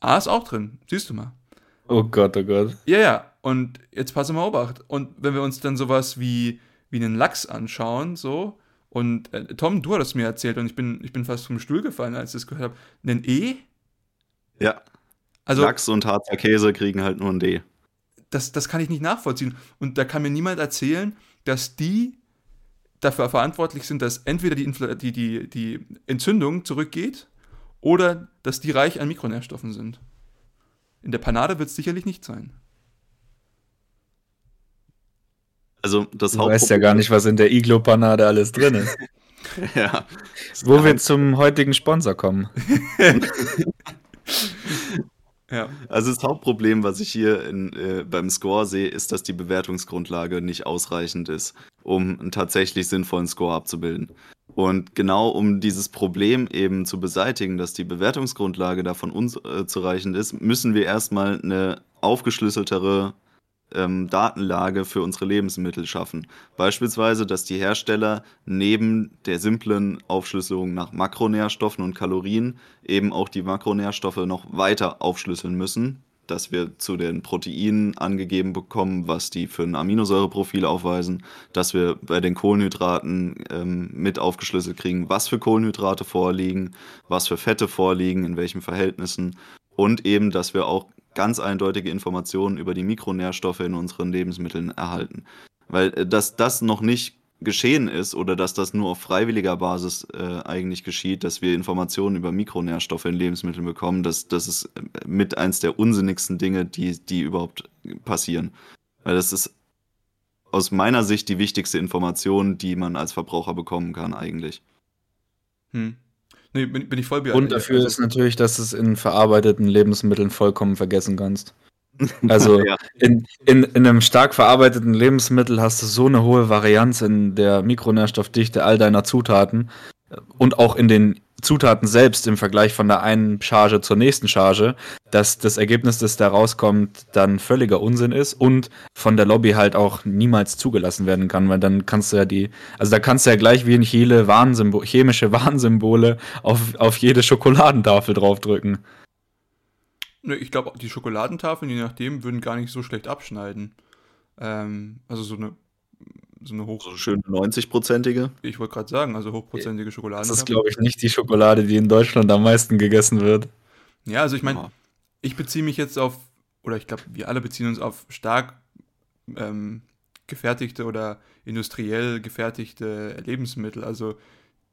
A ist auch drin, siehst du mal. Oh Gott, oh Gott. Ja, ja. Und jetzt passe mal Obacht. Und wenn wir uns dann sowas wie wie einen Lachs anschauen, so. Und äh, Tom, du hattest mir erzählt und ich bin, ich bin fast vom Stuhl gefallen, als ich das gehört habe. Einen E? Ja. Also, Lachs und harzer Käse kriegen halt nur ein D. Das, das kann ich nicht nachvollziehen. Und da kann mir niemand erzählen, dass die dafür verantwortlich sind, dass entweder die, Infl die, die, die Entzündung zurückgeht oder dass die reich an Mikronährstoffen sind. In der Panade wird es sicherlich nicht sein. Also das du weißt ja gar nicht, was in der Iglo-Panade alles drin ist. ja. Wo wir zum heutigen Sponsor kommen. ja. Also das Hauptproblem, was ich hier in, äh, beim Score sehe, ist, dass die Bewertungsgrundlage nicht ausreichend ist, um einen tatsächlich sinnvollen Score abzubilden. Und genau um dieses Problem eben zu beseitigen, dass die Bewertungsgrundlage davon unzureichend ist, müssen wir erstmal eine aufgeschlüsseltere ähm, Datenlage für unsere Lebensmittel schaffen. Beispielsweise, dass die Hersteller neben der simplen Aufschlüsselung nach Makronährstoffen und Kalorien eben auch die Makronährstoffe noch weiter aufschlüsseln müssen, dass wir zu den Proteinen angegeben bekommen, was die für ein Aminosäureprofil aufweisen, dass wir bei den Kohlenhydraten ähm, mit aufgeschlüsselt kriegen, was für Kohlenhydrate vorliegen, was für Fette vorliegen, in welchen Verhältnissen und eben, dass wir auch ganz eindeutige Informationen über die Mikronährstoffe in unseren Lebensmitteln erhalten. Weil äh, dass das noch nicht geschehen ist oder dass das nur auf freiwilliger Basis äh, eigentlich geschieht, dass wir Informationen über Mikronährstoffe in Lebensmitteln bekommen, das, das ist äh, mit eins der unsinnigsten Dinge, die, die überhaupt passieren. Weil das ist aus meiner Sicht die wichtigste Information, die man als Verbraucher bekommen kann eigentlich. Hm. Nee, bin, bin ich voll Und dafür also, ist natürlich, dass du es in verarbeiteten Lebensmitteln vollkommen vergessen kannst. Also ja. in, in, in einem stark verarbeiteten Lebensmittel hast du so eine hohe Varianz in der Mikronährstoffdichte all deiner Zutaten und auch in den Zutaten selbst im Vergleich von der einen Charge zur nächsten Charge, dass das Ergebnis, das da rauskommt, dann völliger Unsinn ist und von der Lobby halt auch niemals zugelassen werden kann, weil dann kannst du ja die, also da kannst du ja gleich wie in Chile Warnsymbol, chemische Warnsymbole auf, auf jede Schokoladentafel draufdrücken. Ich glaube, die Schokoladentafeln, je nachdem, würden gar nicht so schlecht abschneiden. Ähm, also so eine so eine hoch. So schön 90-prozentige. Ich wollte gerade sagen, also hochprozentige Schokolade. Das ist, glaube ich, nicht die Schokolade, die in Deutschland am meisten gegessen wird. Ja, also ich meine, ich beziehe mich jetzt auf, oder ich glaube, wir alle beziehen uns auf stark ähm, gefertigte oder industriell gefertigte Lebensmittel. Also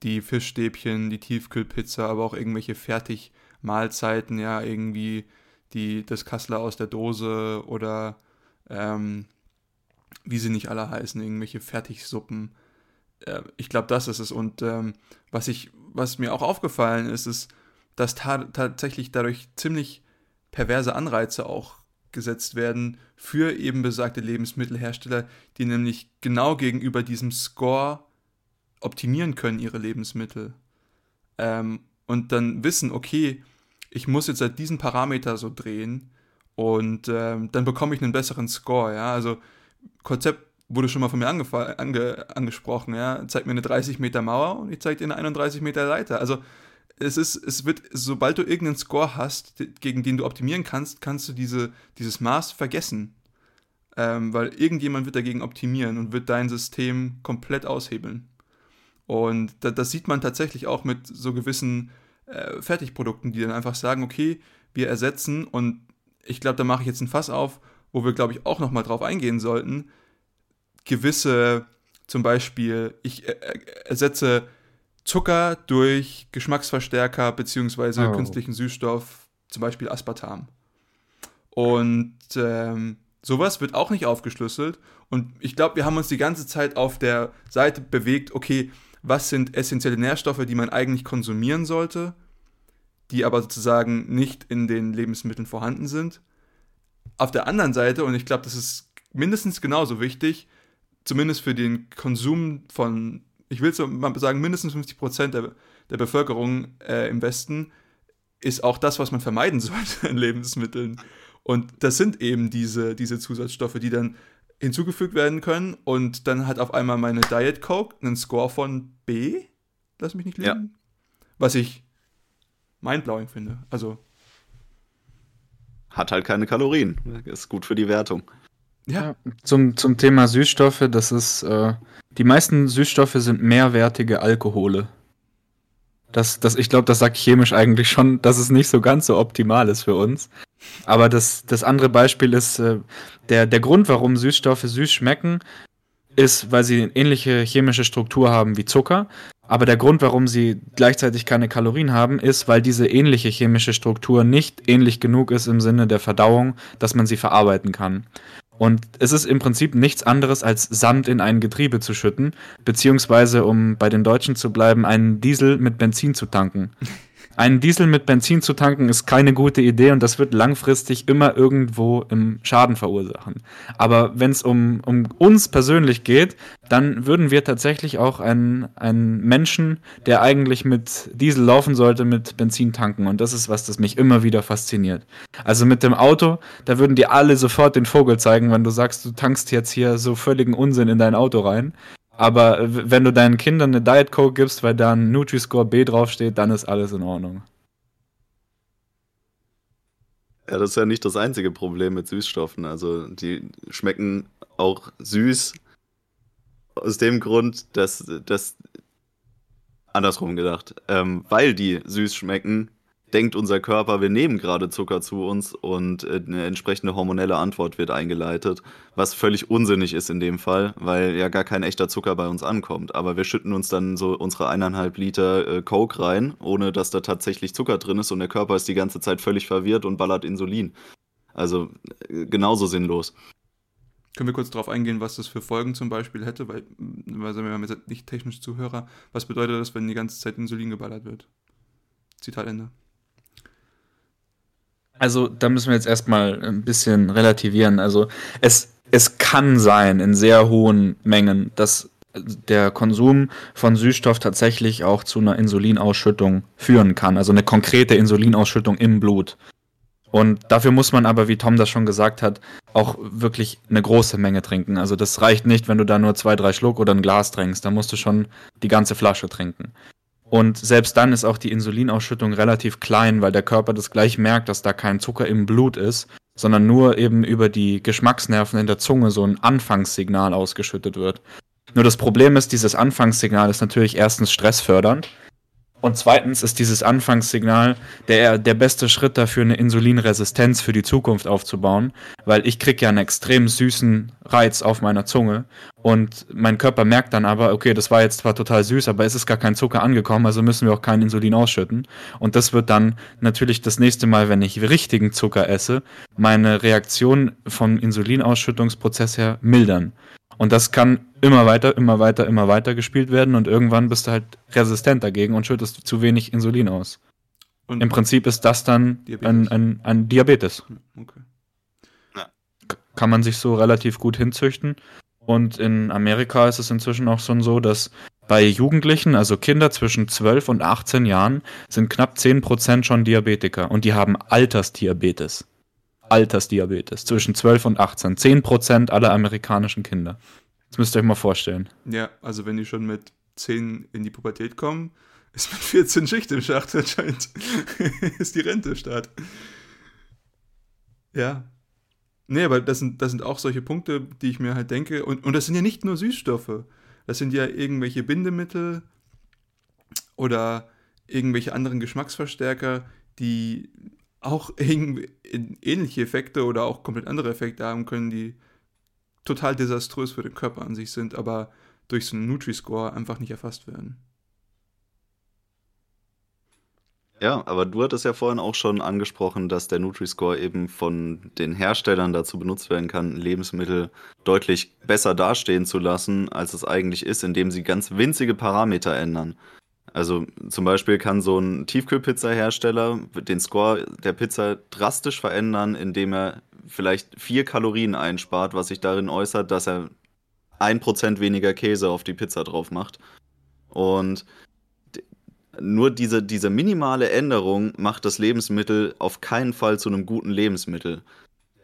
die Fischstäbchen, die Tiefkühlpizza, aber auch irgendwelche Fertigmahlzeiten, ja, irgendwie die, das Kassler aus der Dose oder ähm, wie sie nicht alle heißen, irgendwelche Fertigsuppen. Äh, ich glaube, das ist es. Und ähm, was, ich, was mir auch aufgefallen ist, ist, dass ta tatsächlich dadurch ziemlich perverse Anreize auch gesetzt werden für eben besagte Lebensmittelhersteller, die nämlich genau gegenüber diesem Score optimieren können, ihre Lebensmittel. Ähm, und dann wissen, okay, ich muss jetzt halt diesen Parameter so drehen und ähm, dann bekomme ich einen besseren Score, ja. Also Konzept wurde schon mal von mir ange angesprochen, ja. Zeig mir eine 30 Meter Mauer und ich zeige dir eine 31 Meter Leiter. Also es ist, es wird, sobald du irgendeinen Score hast, gegen den du optimieren kannst, kannst du diese, dieses Maß vergessen. Ähm, weil irgendjemand wird dagegen optimieren und wird dein System komplett aushebeln. Und da, das sieht man tatsächlich auch mit so gewissen äh, Fertigprodukten, die dann einfach sagen, okay, wir ersetzen und ich glaube, da mache ich jetzt ein Fass auf, wo wir, glaube ich, auch nochmal drauf eingehen sollten, gewisse, zum Beispiel, ich äh, ersetze Zucker durch Geschmacksverstärker bzw. Oh. künstlichen Süßstoff, zum Beispiel Aspartam. Und ähm, sowas wird auch nicht aufgeschlüsselt. Und ich glaube, wir haben uns die ganze Zeit auf der Seite bewegt, okay, was sind essentielle Nährstoffe, die man eigentlich konsumieren sollte, die aber sozusagen nicht in den Lebensmitteln vorhanden sind. Auf der anderen Seite, und ich glaube, das ist mindestens genauso wichtig, zumindest für den Konsum von ich will so mal sagen, mindestens 50 Prozent der, der Bevölkerung äh, im Westen ist auch das, was man vermeiden sollte in Lebensmitteln. Und das sind eben diese, diese Zusatzstoffe, die dann hinzugefügt werden können. Und dann hat auf einmal meine Diet Coke einen Score von B. Lass mich nicht lügen. Ja. Was ich mindblowing finde. Also. Hat halt keine Kalorien. Ist gut für die Wertung. Ja. Zum, zum Thema Süßstoffe, das ist, äh, die meisten Süßstoffe sind mehrwertige Alkohole. Das, das, ich glaube, das sagt chemisch eigentlich schon, dass es nicht so ganz so optimal ist für uns. Aber das, das andere Beispiel ist, äh, der, der Grund, warum Süßstoffe süß schmecken, ist, weil sie eine ähnliche chemische Struktur haben wie Zucker. Aber der Grund, warum sie gleichzeitig keine Kalorien haben, ist, weil diese ähnliche chemische Struktur nicht ähnlich genug ist im Sinne der Verdauung, dass man sie verarbeiten kann. Und es ist im Prinzip nichts anderes als Sand in ein Getriebe zu schütten, beziehungsweise, um bei den Deutschen zu bleiben, einen Diesel mit Benzin zu tanken. Einen Diesel mit Benzin zu tanken ist keine gute Idee und das wird langfristig immer irgendwo im Schaden verursachen. Aber wenn es um, um uns persönlich geht, dann würden wir tatsächlich auch einen, einen Menschen, der eigentlich mit Diesel laufen sollte, mit Benzin tanken. Und das ist was, das mich immer wieder fasziniert. Also mit dem Auto, da würden dir alle sofort den Vogel zeigen, wenn du sagst, du tankst jetzt hier so völligen Unsinn in dein Auto rein. Aber wenn du deinen Kindern eine Diet Coke gibst, weil da ein Nutri-Score B draufsteht, dann ist alles in Ordnung. Ja, das ist ja nicht das einzige Problem mit Süßstoffen. Also die schmecken auch süß aus dem Grund, dass das andersrum gedacht, ähm, weil die süß schmecken, denkt unser Körper, wir nehmen gerade Zucker zu uns und äh, eine entsprechende hormonelle Antwort wird eingeleitet, was völlig unsinnig ist in dem Fall, weil ja gar kein echter Zucker bei uns ankommt. Aber wir schütten uns dann so unsere eineinhalb Liter äh, Coke rein, ohne dass da tatsächlich Zucker drin ist und der Körper ist die ganze Zeit völlig verwirrt und ballert Insulin. Also äh, genauso sinnlos. Können wir kurz darauf eingehen, was das für Folgen zum Beispiel hätte, weil, weil wir haben nicht technisch Zuhörer. Was bedeutet das, wenn die ganze Zeit Insulin geballert wird? Zitat Ende. Also da müssen wir jetzt erstmal ein bisschen relativieren. Also es, es kann sein in sehr hohen Mengen, dass der Konsum von Süßstoff tatsächlich auch zu einer Insulinausschüttung führen kann. Also eine konkrete Insulinausschüttung im Blut. Und dafür muss man aber, wie Tom das schon gesagt hat, auch wirklich eine große Menge trinken. Also das reicht nicht, wenn du da nur zwei, drei Schluck oder ein Glas trinkst. Da musst du schon die ganze Flasche trinken. Und selbst dann ist auch die Insulinausschüttung relativ klein, weil der Körper das gleich merkt, dass da kein Zucker im Blut ist, sondern nur eben über die Geschmacksnerven in der Zunge so ein Anfangssignal ausgeschüttet wird. Nur das Problem ist, dieses Anfangssignal ist natürlich erstens stressfördernd Und zweitens ist dieses Anfangssignal der, der beste Schritt dafür, eine Insulinresistenz für die Zukunft aufzubauen, weil ich kriege ja einen extrem süßen Reiz auf meiner Zunge und mein Körper merkt dann aber, okay, das war jetzt zwar total süß, aber es ist gar kein Zucker angekommen, also müssen wir auch kein Insulin ausschütten. Und das wird dann natürlich das nächste Mal, wenn ich richtigen Zucker esse, meine Reaktion vom Insulinausschüttungsprozess her mildern. Und das kann immer weiter, immer weiter, immer weiter gespielt werden und irgendwann bist du halt resistent dagegen und schüttest zu wenig Insulin aus. Und Im Prinzip ist das dann Diabetes. Ein, ein, ein Diabetes. Okay. Ja. Kann man sich so relativ gut hinzüchten. Und in Amerika ist es inzwischen auch schon so, dass bei Jugendlichen, also Kinder zwischen 12 und 18 Jahren, sind knapp 10% schon Diabetiker und die haben Altersdiabetes. Altersdiabetes zwischen 12 und 18. 10% aller amerikanischen Kinder. Das müsst ihr euch mal vorstellen. Ja, also wenn die schon mit 10 in die Pubertät kommen, ist mit 14 Schicht im Schacht anscheinend. ist die Rente statt. Ja. Nee, aber das sind, das sind auch solche Punkte, die ich mir halt denke. Und, und das sind ja nicht nur Süßstoffe. Das sind ja irgendwelche Bindemittel oder irgendwelche anderen Geschmacksverstärker, die auch ähnliche Effekte oder auch komplett andere Effekte haben können, die total desaströs für den Körper an sich sind, aber durch so einen Nutri-Score einfach nicht erfasst werden. Ja, aber du hattest ja vorhin auch schon angesprochen, dass der Nutri-Score eben von den Herstellern dazu benutzt werden kann, Lebensmittel deutlich besser dastehen zu lassen, als es eigentlich ist, indem sie ganz winzige Parameter ändern. Also zum Beispiel kann so ein Tiefkühlpizza-Hersteller den Score der Pizza drastisch verändern, indem er vielleicht vier Kalorien einspart, was sich darin äußert, dass er ein Prozent weniger Käse auf die Pizza drauf macht. Und nur diese, diese minimale Änderung macht das Lebensmittel auf keinen Fall zu einem guten Lebensmittel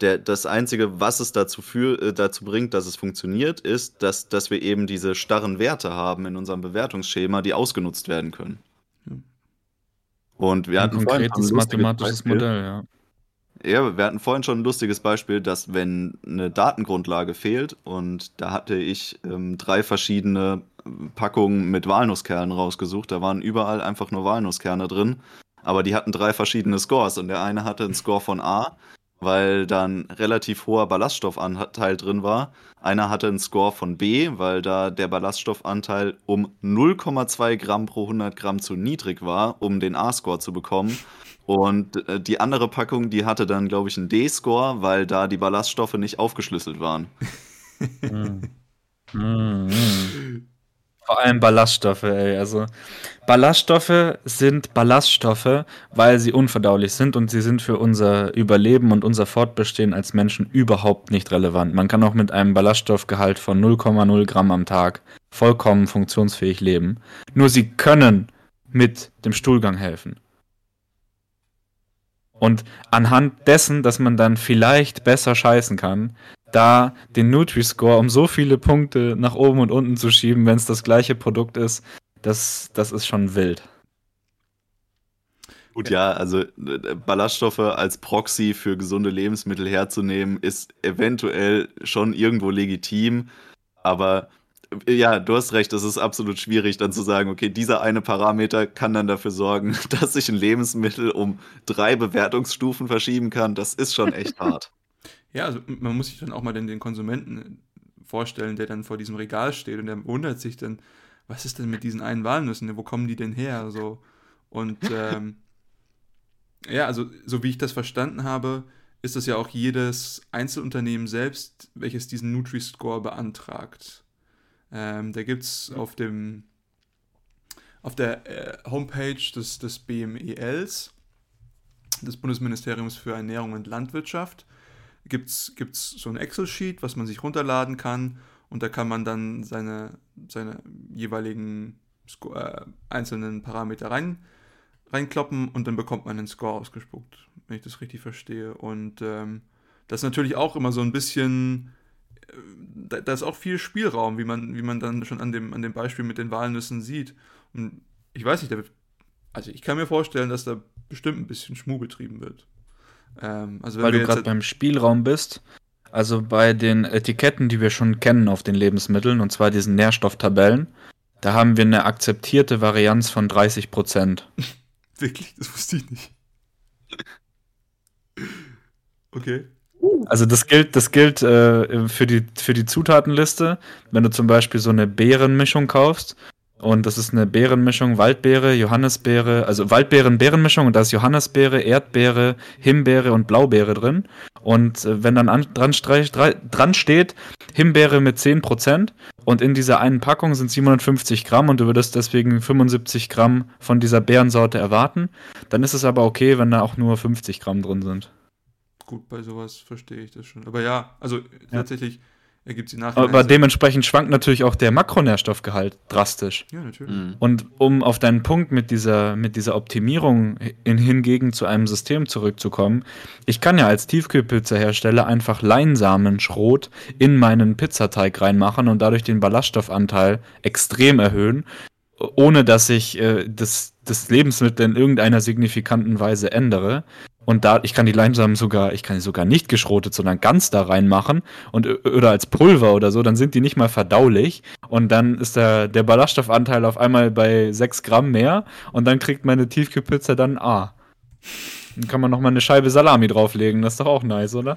der, das Einzige, was es dazu, für, äh, dazu bringt, dass es funktioniert, ist, dass, dass wir eben diese starren Werte haben in unserem Bewertungsschema, die ausgenutzt werden können. Und wir hatten ein konkretes mathematisches Beispiel. Modell, ja. Ja, wir hatten vorhin schon ein lustiges Beispiel, dass wenn eine Datengrundlage fehlt und da hatte ich ähm, drei verschiedene Packungen mit Walnusskernen rausgesucht, da waren überall einfach nur Walnusskerne drin, aber die hatten drei verschiedene Scores und der eine hatte einen Score von A, weil dann relativ hoher Ballaststoffanteil drin war. Einer hatte einen Score von B, weil da der Ballaststoffanteil um 0,2 Gramm pro 100 Gramm zu niedrig war, um den A-Score zu bekommen. Und äh, die andere Packung, die hatte dann, glaube ich, einen D-Score, weil da die Ballaststoffe nicht aufgeschlüsselt waren. mm. Mm. Vor allem Ballaststoffe, ey. Also Ballaststoffe sind Ballaststoffe, weil sie unverdaulich sind und sie sind für unser Überleben und unser Fortbestehen als Menschen überhaupt nicht relevant. Man kann auch mit einem Ballaststoffgehalt von 0,0 Gramm am Tag vollkommen funktionsfähig leben. Nur sie können mit dem Stuhlgang helfen. Und anhand dessen, dass man dann vielleicht besser scheißen kann, da den Nutri-Score um so viele Punkte nach oben und unten zu schieben, wenn es das gleiche Produkt ist, das, das ist schon wild. Gut, ja, also äh, Ballaststoffe als Proxy für gesunde Lebensmittel herzunehmen, ist eventuell schon irgendwo legitim, aber äh, ja, du hast recht, es ist absolut schwierig dann zu sagen, okay, dieser eine Parameter kann dann dafür sorgen, dass sich ein Lebensmittel um drei Bewertungsstufen verschieben kann. Das ist schon echt hart. Ja, also man muss sich dann auch mal den, den Konsumenten vorstellen, der dann vor diesem Regal steht und der wundert sich dann, was ist denn mit diesen einen Walnüssen? Wo kommen die denn her? So. Und ähm, ja, also so wie ich das verstanden habe, ist das ja auch jedes Einzelunternehmen selbst, welches diesen Nutri-Score beantragt. Ähm, da gibt es auf dem auf der äh, Homepage des, des BMELs, des Bundesministeriums für Ernährung und Landwirtschaft, gibt es so ein Excel-Sheet, was man sich runterladen kann und da kann man dann seine, seine jeweiligen äh, einzelnen Parameter rein, reinkloppen und dann bekommt man einen Score ausgespuckt, wenn ich das richtig verstehe. Und ähm, das ist natürlich auch immer so ein bisschen, äh, da, da, ist auch viel Spielraum, wie man, wie man dann schon an dem, an dem Beispiel mit den Walnüssen sieht. Und ich weiß nicht, also ich kann mir vorstellen, dass da bestimmt ein bisschen Schmuh betrieben wird. Ähm, also Weil du gerade beim Spielraum bist. Also bei den Etiketten, die wir schon kennen auf den Lebensmitteln, und zwar diesen Nährstofftabellen, Da haben wir eine akzeptierte Varianz von 30 Prozent. Wirklich? Das wusste ich nicht. Okay. Also das gilt, das gilt äh, für, die, für die Zutatenliste. Wenn du zum Beispiel so eine Beerenmischung kaufst und das ist eine Beerenmischung, Waldbeere, Johannisbeere, also Waldbeeren-Beerenmischung und da ist Johannisbeere, Erdbeere, Himbeere und Blaubeere drin. Und äh, wenn dann an, dran, streich, dran steht, Himbeere mit 10% und in dieser einen Packung sind 750 Gramm und du würdest deswegen 75 Gramm von dieser Beerensorte erwarten, dann ist es aber okay, wenn da auch nur 50 Gramm drin sind. Gut, bei sowas verstehe ich das schon. Aber ja, also ja. tatsächlich ergibt sie nachher. Aber dementsprechend schwankt natürlich auch der Makronährstoffgehalt drastisch. Ja, natürlich. Mhm. Und um auf deinen Punkt mit dieser, mit dieser Optimierung in, hingegen zu einem System zurückzukommen, ich kann ja als Tiefkühlpizza-Hersteller einfach Leinsamenschrot in meinen Pizzateig reinmachen und dadurch den Ballaststoffanteil extrem erhöhen, ohne dass ich äh, das, das Lebensmittel in irgendeiner signifikanten Weise ändere. Und da, ich kann die Leinsamen sogar, ich kann die sogar nicht geschrotet, sondern ganz da reinmachen und oder als Pulver oder so, dann sind die nicht mal verdaulich. Und dann ist der, der Ballaststoffanteil auf einmal bei 6 Gramm mehr und dann kriegt meine Tiefkühlpizza dann A. Dann kann man nochmal eine Scheibe Salami drauflegen, das ist doch auch nice, oder?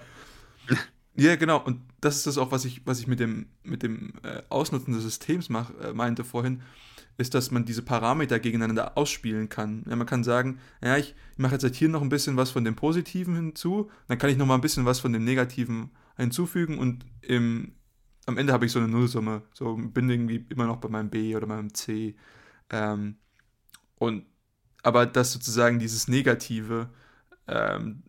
Ja, genau. Und das ist das auch, was ich, was ich mit dem, mit dem äh, Ausnutzen des Systems mach, äh, meinte vorhin ist, dass man diese Parameter gegeneinander ausspielen kann. Ja, man kann sagen, ja, ich mache jetzt hier noch ein bisschen was von dem Positiven hinzu, dann kann ich noch mal ein bisschen was von dem Negativen hinzufügen und im, am Ende habe ich so eine Nullsumme. So bin irgendwie immer noch bei meinem B oder meinem C. Ähm, und aber dass sozusagen dieses Negative ähm,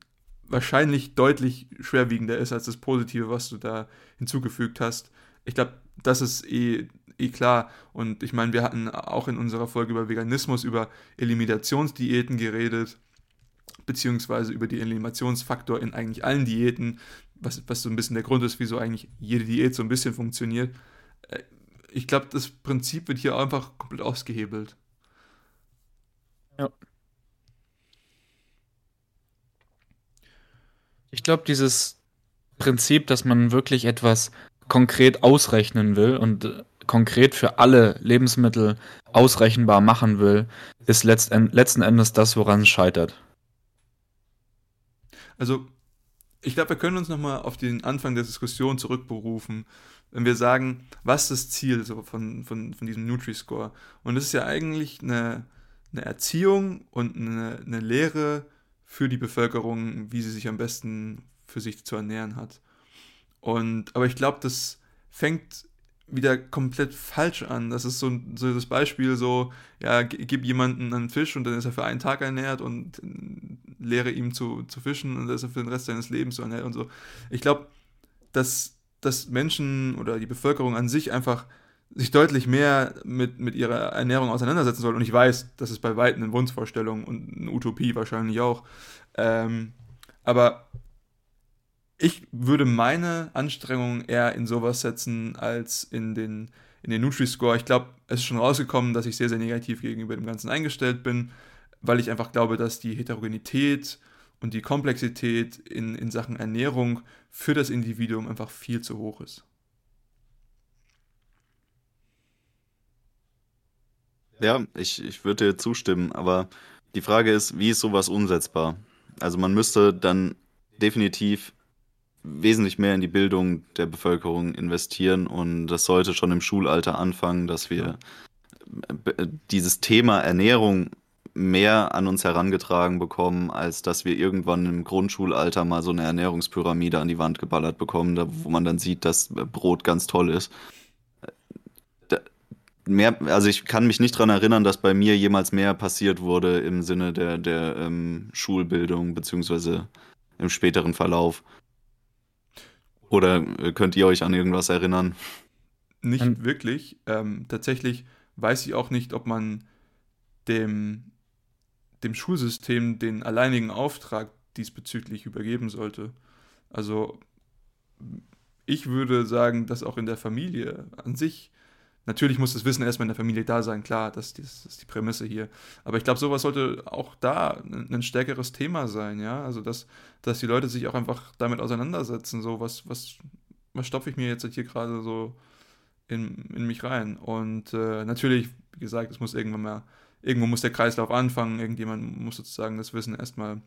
wahrscheinlich deutlich schwerwiegender ist als das Positive, was du da hinzugefügt hast. Ich glaube, das ist eh eh klar. Und ich meine, wir hatten auch in unserer Folge über Veganismus, über Eliminationsdiäten geredet, beziehungsweise über den Eliminationsfaktor in eigentlich allen Diäten, was, was so ein bisschen der Grund ist, wieso eigentlich jede Diät so ein bisschen funktioniert. Äh, ich glaube, das Prinzip wird hier einfach komplett ausgehebelt. Ja. Ich glaube, dieses Prinzip, dass man wirklich etwas konkret ausrechnen will und äh, konkret für alle Lebensmittel ausrechenbar machen will, ist letzten Endes das, woran es scheitert. Also, ich glaube, wir können uns nochmal auf den Anfang der Diskussion zurückberufen, wenn wir sagen, was das Ziel so von, von, von diesem Nutri-Score? Und es ist ja eigentlich eine, eine Erziehung und eine, eine Lehre für die Bevölkerung, wie sie sich am besten für sich zu ernähren hat. Und, aber ich glaube, das fängt wieder komplett falsch an. Das ist so, so das Beispiel so, ja, gib jemanden einen Fisch und dann ist er für einen Tag ernährt und lehre ihm zu, zu fischen und dann ist er für den Rest seines Lebens so ernährt und so. Ich glaube, dass, dass Menschen oder die Bevölkerung an sich einfach sich deutlich mehr mit, mit ihrer Ernährung auseinandersetzen soll. Und ich weiß, das ist bei weitem eine Wunschvorstellung und eine Utopie wahrscheinlich auch. Ähm, aber ich würde meine Anstrengungen eher in sowas setzen als in den, in den Nutri-Score. Ich glaube, es ist schon rausgekommen, dass ich sehr, sehr negativ gegenüber dem Ganzen eingestellt bin, weil ich einfach glaube, dass die Heterogenität und die Komplexität in, in Sachen Ernährung für das Individuum einfach viel zu hoch ist. Ja, ich, ich würde dir zustimmen, aber die Frage ist, wie ist sowas umsetzbar? Also man müsste dann definitiv wesentlich mehr in die Bildung der Bevölkerung investieren und das sollte schon im Schulalter anfangen, dass wir äh, dieses Thema Ernährung mehr an uns herangetragen bekommen, als dass wir irgendwann im Grundschulalter mal so eine Ernährungspyramide an die Wand geballert bekommen, da, wo man dann sieht, dass Brot ganz toll ist. Da, mehr, also ich kann mich nicht daran erinnern, dass bei mir jemals mehr passiert wurde im Sinne der, der ähm, Schulbildung beziehungsweise im späteren Verlauf. Oder äh, könnt ihr euch an irgendwas erinnern? Nicht ähm. wirklich. Ähm, tatsächlich weiß ich auch nicht, ob man dem, dem Schulsystem den alleinigen Auftrag diesbezüglich übergeben sollte. Also ich würde sagen, dass auch in der Familie an sich Natürlich muss das Wissen erstmal in der Familie da sein, klar, das, das ist die Prämisse hier. Aber ich glaube, sowas sollte auch da ein, stärkeres Thema sein, ja. Also, dass, dass die Leute sich auch einfach damit auseinandersetzen, so, was, was, was stopfe ich mir jetzt hier gerade so in, in mich rein. Und äh, natürlich, wie gesagt, es muss irgendwann mal, irgendwo muss der Kreislauf anfangen, irgendjemand muss sozusagen das Wissen erstmal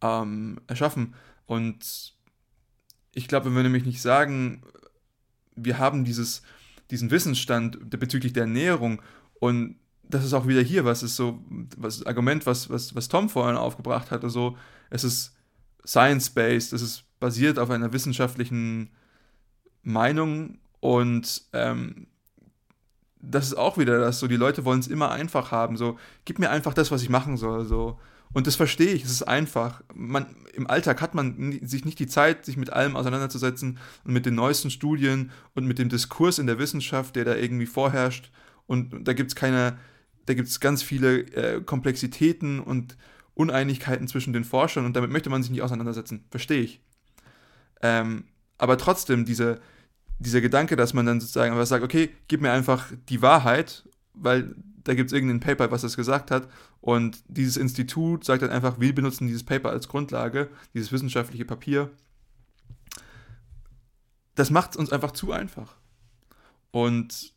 ähm, erschaffen. Und ich glaube, wenn wir nämlich nicht sagen, wir haben dieses, diesen Wissensstand bezüglich der Ernährung und das ist auch wieder hier, was ist so, was Argument, was, was, was Tom vorhin aufgebracht hatte, so, es ist science-based, es ist basiert auf einer wissenschaftlichen Meinung und ähm, das ist auch wieder das, so die Leute wollen es immer einfach haben, so, gib mir einfach das, was ich machen soll, so. Und das verstehe ich, es ist einfach. Man, Im Alltag hat man sich nicht die Zeit, sich mit allem auseinanderzusetzen und mit den neuesten Studien und mit dem Diskurs in der Wissenschaft, der da irgendwie vorherrscht. Und da gibt es keine, da gibt es ganz viele äh, Komplexitäten und Uneinigkeiten zwischen den Forschern und damit möchte man sich nicht auseinandersetzen. Verstehe ich. Ähm, aber trotzdem, diese, dieser Gedanke, dass man dann sozusagen einfach sagt, okay, gib mir einfach die Wahrheit, weil da gibt es irgendein Paper, was das gesagt hat und dieses Institut sagt dann einfach, wir benutzen dieses Paper als Grundlage, dieses wissenschaftliche Papier. Das macht es uns einfach zu einfach. Und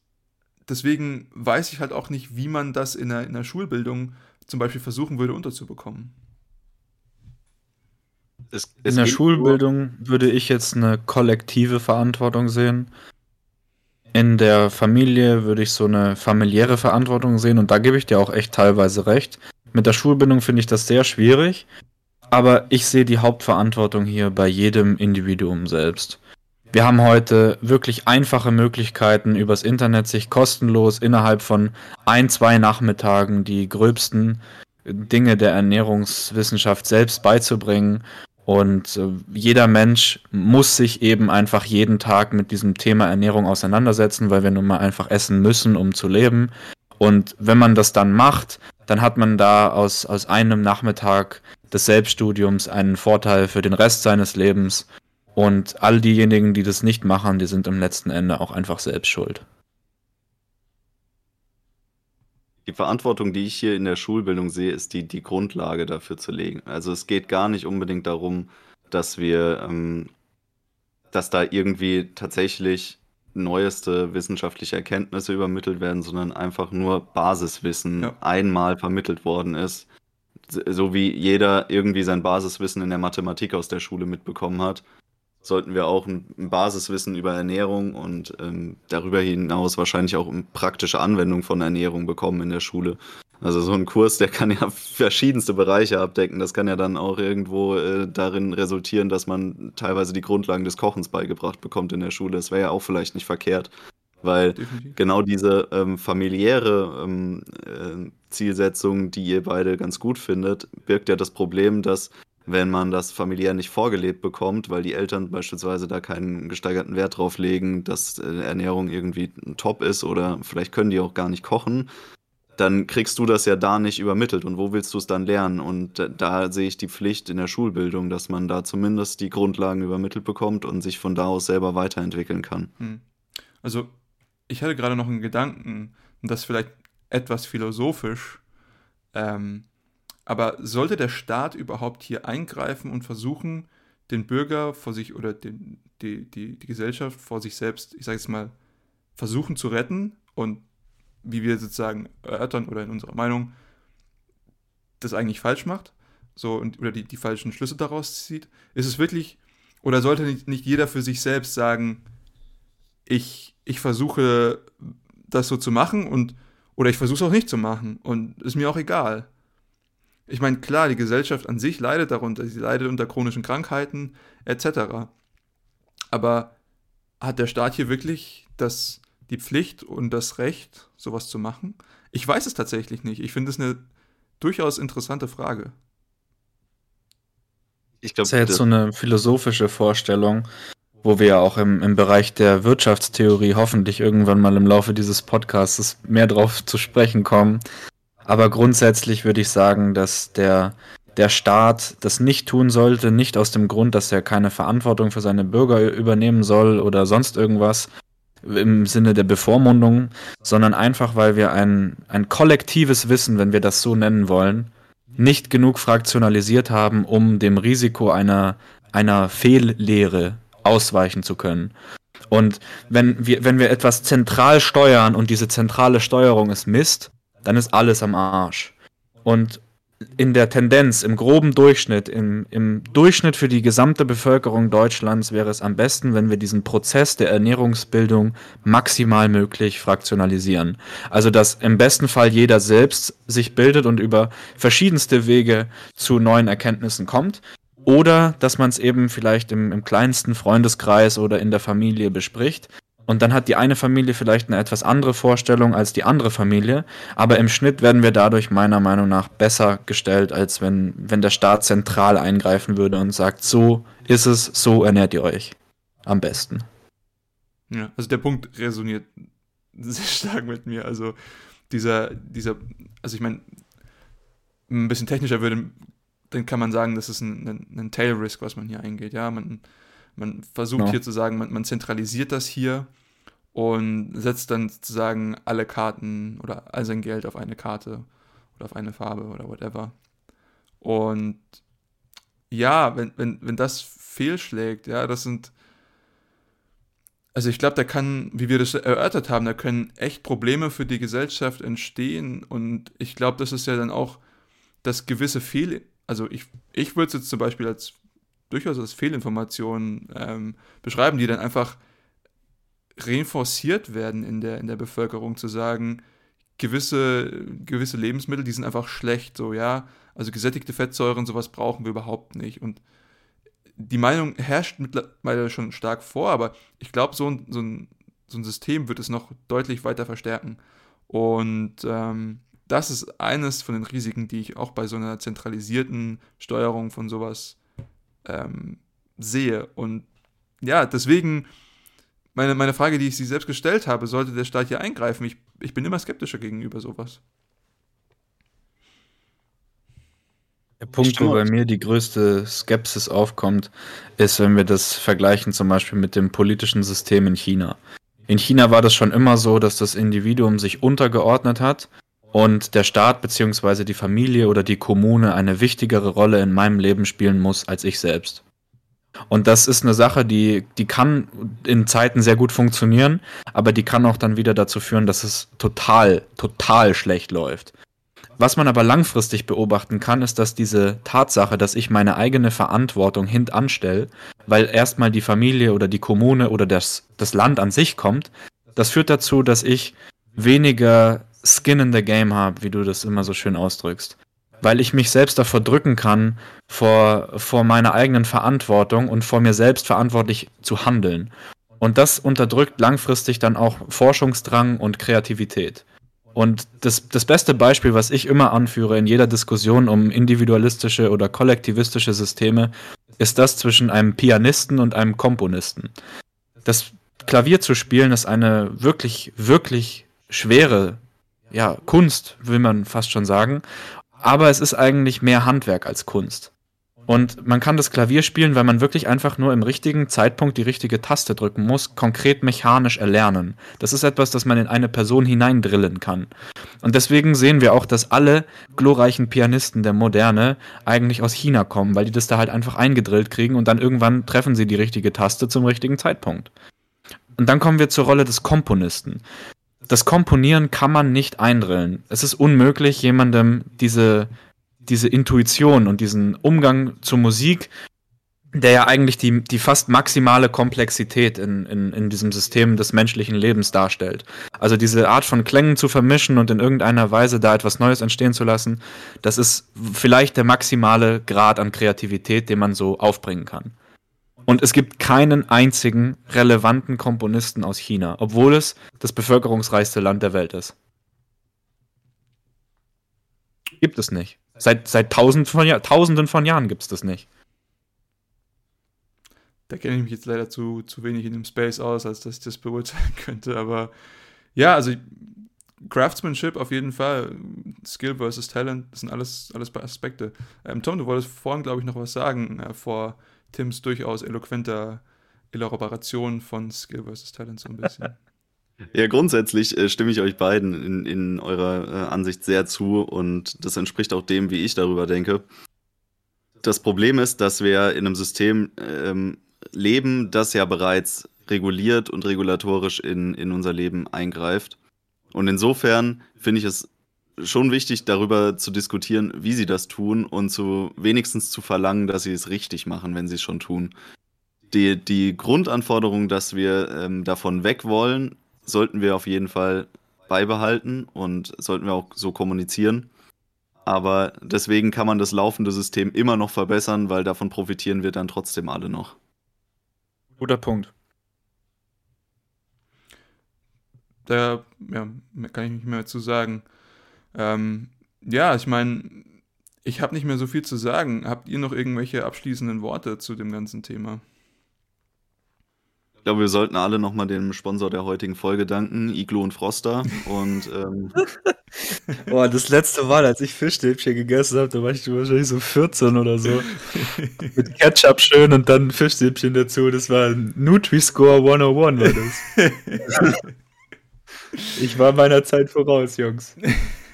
deswegen weiß ich halt auch nicht, wie man das in der, in der Schulbildung zum Beispiel versuchen würde unterzubekommen. Es, es in der Schulbildung würde ich jetzt eine kollektive Verantwortung sehen. In der Familie würde ich so eine familiäre Verantwortung sehen und da gebe ich dir auch echt teilweise recht. Mit der Schulbildung finde ich das sehr schwierig, aber ich sehe die Hauptverantwortung hier bei jedem Individuum selbst. Wir haben heute wirklich einfache Möglichkeiten, übers Internet sich kostenlos innerhalb von ein, zwei Nachmittagen die gröbsten Dinge der Ernährungswissenschaft selbst beizubringen. Und äh, jeder Mensch muss sich eben einfach jeden Tag mit diesem Thema Ernährung auseinandersetzen, weil wir nun mal einfach essen müssen, um zu leben. Und wenn man das dann macht, dann hat man da aus, aus einem Nachmittag des Selbststudiums einen Vorteil für den Rest seines Lebens und all diejenigen, die das nicht machen, die sind im letzten Ende auch einfach selbst schuld. Die Verantwortung, die ich hier in der Schulbildung sehe, ist die, die Grundlage dafür zu legen. Also es geht gar nicht unbedingt darum, dass wir, ähm, dass da irgendwie tatsächlich neueste wissenschaftliche Erkenntnisse übermittelt werden, sondern einfach nur Basiswissen ja. einmal vermittelt worden ist. So wie jeder irgendwie sein Basiswissen in der Mathematik aus der Schule mitbekommen hat, sollten wir auch ein, Basiswissen über Ernährung und ähm, darüber hinaus wahrscheinlich auch praktische Anwendung von Ernährung bekommen in der Schule. Also so ein Kurs, der kann ja verschiedenste Bereiche abdecken. Das kann ja dann auch irgendwo äh, darin resultieren, dass man teilweise die Grundlagen des Kochens beigebracht bekommt in der Schule. Das wäre ja auch vielleicht nicht verkehrt, weil Definitiv. genau diese ähm, familiäre ähm, äh, Zielsetzung, die ihr beide ganz gut findet, birgt ja das Problem, dass wenn man das familiär nicht vorgelebt bekommt, weil die Eltern beispielsweise da keinen gesteigerten Wert drauf legen, dass äh, Ernährung irgendwie top ist oder vielleicht können die auch gar nicht kochen, dann kriegst du das ja da nicht übermittelt. Und wo willst du es dann lernen? Und da, da sehe ich die Pflicht in der Schulbildung, dass man da zumindest die Grundlagen übermittelt bekommt und sich von da aus selber weiterentwickeln kann. Hm. Also, ich hatte gerade noch einen Gedanken, das vielleicht etwas philosophisch. Ähm, aber sollte der Staat überhaupt hier eingreifen und versuchen, den Bürger vor sich oder den, die, die, die Gesellschaft vor sich selbst, ich sage jetzt mal, versuchen zu retten und wie wir sozusagen erörtern oder in unserer Meinung das eigentlich falsch macht, so und, oder die, die falschen Schlüsse daraus zieht, ist es wirklich, oder sollte nicht, nicht jeder für sich selbst sagen, ich, ich versuche das so zu machen und oder ich versuche es auch nicht zu machen und ist mir auch egal. Ich meine, klar, die Gesellschaft an sich leidet darunter, sie leidet unter chronischen Krankheiten etc. Aber hat der Staat hier wirklich das, die Pflicht und das Recht, sowas zu machen? Ich weiß es tatsächlich nicht. Ich finde es eine durchaus interessante Frage. Ich glaube, das ist ja jetzt so eine philosophische Vorstellung, wo wir ja auch im, im Bereich der Wirtschaftstheorie hoffentlich irgendwann mal im Laufe dieses Podcasts mehr drauf zu sprechen kommen. Aber grundsätzlich würde ich sagen, dass der, der Staat das nicht tun sollte, nicht aus dem Grund, dass er keine Verantwortung für seine Bürger übernehmen soll oder sonst irgendwas im Sinne der Bevormundung, sondern einfach, weil wir ein, ein kollektives Wissen, wenn wir das so nennen wollen, nicht genug fraktionalisiert haben, um dem Risiko einer, einer Fehllehre ausweichen zu können. Und wenn wir, wenn wir etwas zentral steuern und diese zentrale Steuerung ist Mist, dann ist alles am Arsch. Und in der Tendenz, im groben Durchschnitt, im, im Durchschnitt für die gesamte Bevölkerung Deutschlands wäre es am besten, wenn wir diesen Prozess der Ernährungsbildung maximal möglich fraktionalisieren. Also dass im besten Fall jeder selbst sich bildet und über verschiedenste Wege zu neuen Erkenntnissen kommt. Oder dass man es eben vielleicht im, im kleinsten Freundeskreis oder in der Familie bespricht und dann hat die eine Familie vielleicht eine etwas andere Vorstellung als die andere Familie. Aber im Schnitt werden wir dadurch meiner Meinung nach besser gestellt, als wenn, wenn der Staat zentral eingreifen würde und sagt, so ist es, so ernährt ihr euch. Am besten. Ja, also der Punkt resoniert sehr stark mit mir. Also dieser, dieser, also ich meine, ein bisschen technischer würde, dann kann man sagen, das ist ein, ein, ein Tail Risk, was man hier eingeht. Ja, man man versucht no. hier zu sagen, man, man zentralisiert das hier und setzt dann sozusagen alle Karten oder all sein Geld auf eine Karte oder auf eine Farbe oder whatever. Und ja, wenn, wenn, wenn das fehlschlägt, ja, das sind. Also ich glaube, da kann, wie wir das erörtert haben, da können echt Probleme für die Gesellschaft entstehen. Und ich glaube, das ist ja dann auch das gewisse Fehl. Also ich, ich würde es jetzt zum Beispiel als durchaus als Fehlinformationen ähm, beschreiben, die dann einfach renforciert werden in der, in der Bevölkerung, zu sagen, gewisse, gewisse Lebensmittel, die sind einfach schlecht, so, ja. Also gesättigte Fettsäuren, sowas brauchen wir überhaupt nicht. Und die Meinung herrscht mittlerweile schon stark vor, aber ich glaube, so ein, so, ein, so ein System wird es noch deutlich weiter verstärken. Und ähm, das ist eines von den Risiken, die ich auch bei so einer zentralisierten Steuerung von sowas ähm, sehe. Und ja, deswegen meine, meine Frage, die ich sie selbst gestellt habe, sollte der Staat hier eingreifen? Ich, ich bin immer skeptischer gegenüber sowas. Der Punkt, wo bei mir die größte Skepsis aufkommt, ist, wenn wir das vergleichen zum Beispiel mit dem politischen System in China. In China war das schon immer so, dass das Individuum sich untergeordnet hat und der Staat bzw. die Familie oder die Kommune eine wichtigere Rolle in meinem Leben spielen muss als ich selbst. Und das ist eine Sache, die, die kann in Zeiten sehr gut funktionieren, aber die kann auch dann wieder dazu führen, dass es total, total schlecht läuft. Was man aber langfristig beobachten kann, ist, dass diese Tatsache, dass ich meine eigene Verantwortung hintanstelle, weil erstmal die Familie oder die Kommune oder das, das Land an sich kommt, das führt dazu, dass ich weniger Skin in the Game habe, wie du das immer so schön ausdrückst. Weil ich mich selbst davor drücken kann, vor, vor meiner eigenen Verantwortung und vor mir selbst verantwortlich zu handeln. Und das unterdrückt langfristig dann auch Forschungsdrang und Kreativität. Und das, das beste Beispiel, was ich immer anführe in jeder Diskussion um individualistische oder kollektivistische Systeme, ist das zwischen einem Pianisten und einem Komponisten. Das Klavier zu spielen ist eine wirklich, wirklich schwere ja, Kunst, will man fast schon sagen. Aber es ist eigentlich mehr Handwerk als Kunst. Und man kann das Klavier spielen, weil man wirklich einfach nur im richtigen Zeitpunkt die richtige Taste drücken muss, konkret mechanisch erlernen. Das ist etwas, das man in eine Person hineindrillen kann. Und deswegen sehen wir auch, dass alle glorreichen Pianisten der Moderne eigentlich aus China kommen, weil die das da halt einfach eingedrillt kriegen und dann irgendwann treffen sie die richtige Taste zum richtigen Zeitpunkt. Und dann kommen wir zur Rolle des Komponisten das Komponieren kann man nicht eindrillen. Es ist unmöglich, jemandem diese, diese Intuition und diesen Umgang zur Musik, der ja eigentlich die, die fast maximale Komplexität in, in, in diesem System des menschlichen Lebens darstellt. Also diese Art von Klängen zu vermischen und in irgendeiner Weise da etwas Neues entstehen zu lassen, das ist vielleicht der maximale Grad an Kreativität, den man so aufbringen kann. Und es gibt keinen einzigen relevanten Komponisten aus China, obwohl es das bevölkerungsreichste Land der Welt ist. Gibt es nicht. Seit, seit tausend von Jahr, Tausenden von Jahren gibt es das nicht. Da kenne ich mich jetzt leider zu, zu wenig in dem Space aus, als dass ich das beurteilen könnte. Aber ja, also Craftsmanship auf jeden Fall, Skill versus Talent, das sind alles, alles Aspekte. Ähm, Tom, du wolltest vorhin, glaube ich, noch was sagen äh, vor Tims durchaus eloquenter Elaboration von Skill vs. Talent so ein bisschen. Ja, grundsätzlich äh, stimme ich euch beiden in, in eurer äh, Ansicht sehr zu und das entspricht auch dem, wie ich darüber denke. Das Problem ist, dass wir in einem System ähm, leben, das ja bereits reguliert und regulatorisch in, in unser Leben eingreift. Und insofern finde ich es schon wichtig, darüber zu diskutieren, wie sie das tun und zu wenigstens zu verlangen, dass sie es richtig machen, wenn sie es schon tun. Die, die Grundanforderung, dass wir ähm, davon weg wollen, sollten wir auf jeden Fall beibehalten und sollten wir auch so kommunizieren. Aber deswegen kann man das laufende System immer noch verbessern, weil davon profitieren wir dann trotzdem alle noch. Guter Punkt. Da ja, kann ich nicht mehr zu sagen. Ähm, ja, ich meine, ich habe nicht mehr so viel zu sagen. Habt ihr noch irgendwelche abschließenden Worte zu dem ganzen Thema? Ich glaube, wir sollten alle nochmal dem Sponsor der heutigen Folge danken, Iglo und Froster. Und ähm, Boah, das letzte Mal, als ich Fischstäbchen gegessen habe, da war ich wahrscheinlich so 14 oder so. Mit Ketchup schön und dann Fischstäbchen dazu. Das war Nutri-Score 101 war das. ich war meiner Zeit voraus, Jungs.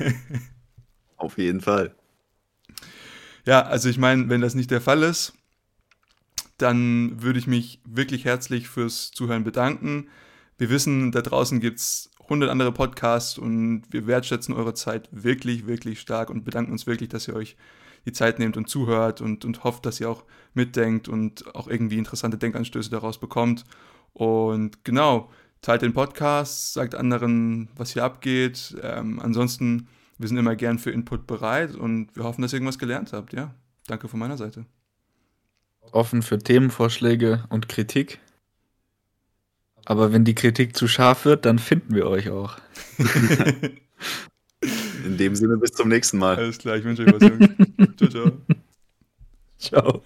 auf jeden Fall. Ja, also ich meine, wenn das nicht der Fall ist, dann würde ich mich wirklich herzlich fürs Zuhören bedanken. Wir wissen, da draußen gibt es 100 andere Podcasts und wir wertschätzen eure Zeit wirklich, wirklich stark und bedanken uns wirklich, dass ihr euch die Zeit nehmt und zuhört und, und hofft, dass ihr auch mitdenkt und auch irgendwie interessante Denkanstöße daraus bekommt. Und genau, teilt den Podcast, sagt anderen, was hier abgeht. Ähm, ansonsten, wir sind immer gern für Input bereit und wir hoffen, dass ihr irgendwas gelernt habt. Ja, danke von meiner Seite offen für Themenvorschläge und Kritik. Aber wenn die Kritik zu scharf wird, dann finden wir euch auch. In dem Sinne, bis zum nächsten Mal. Alles klar, ich wünsche euch was, Jungs. ciao, ciao. Ciao.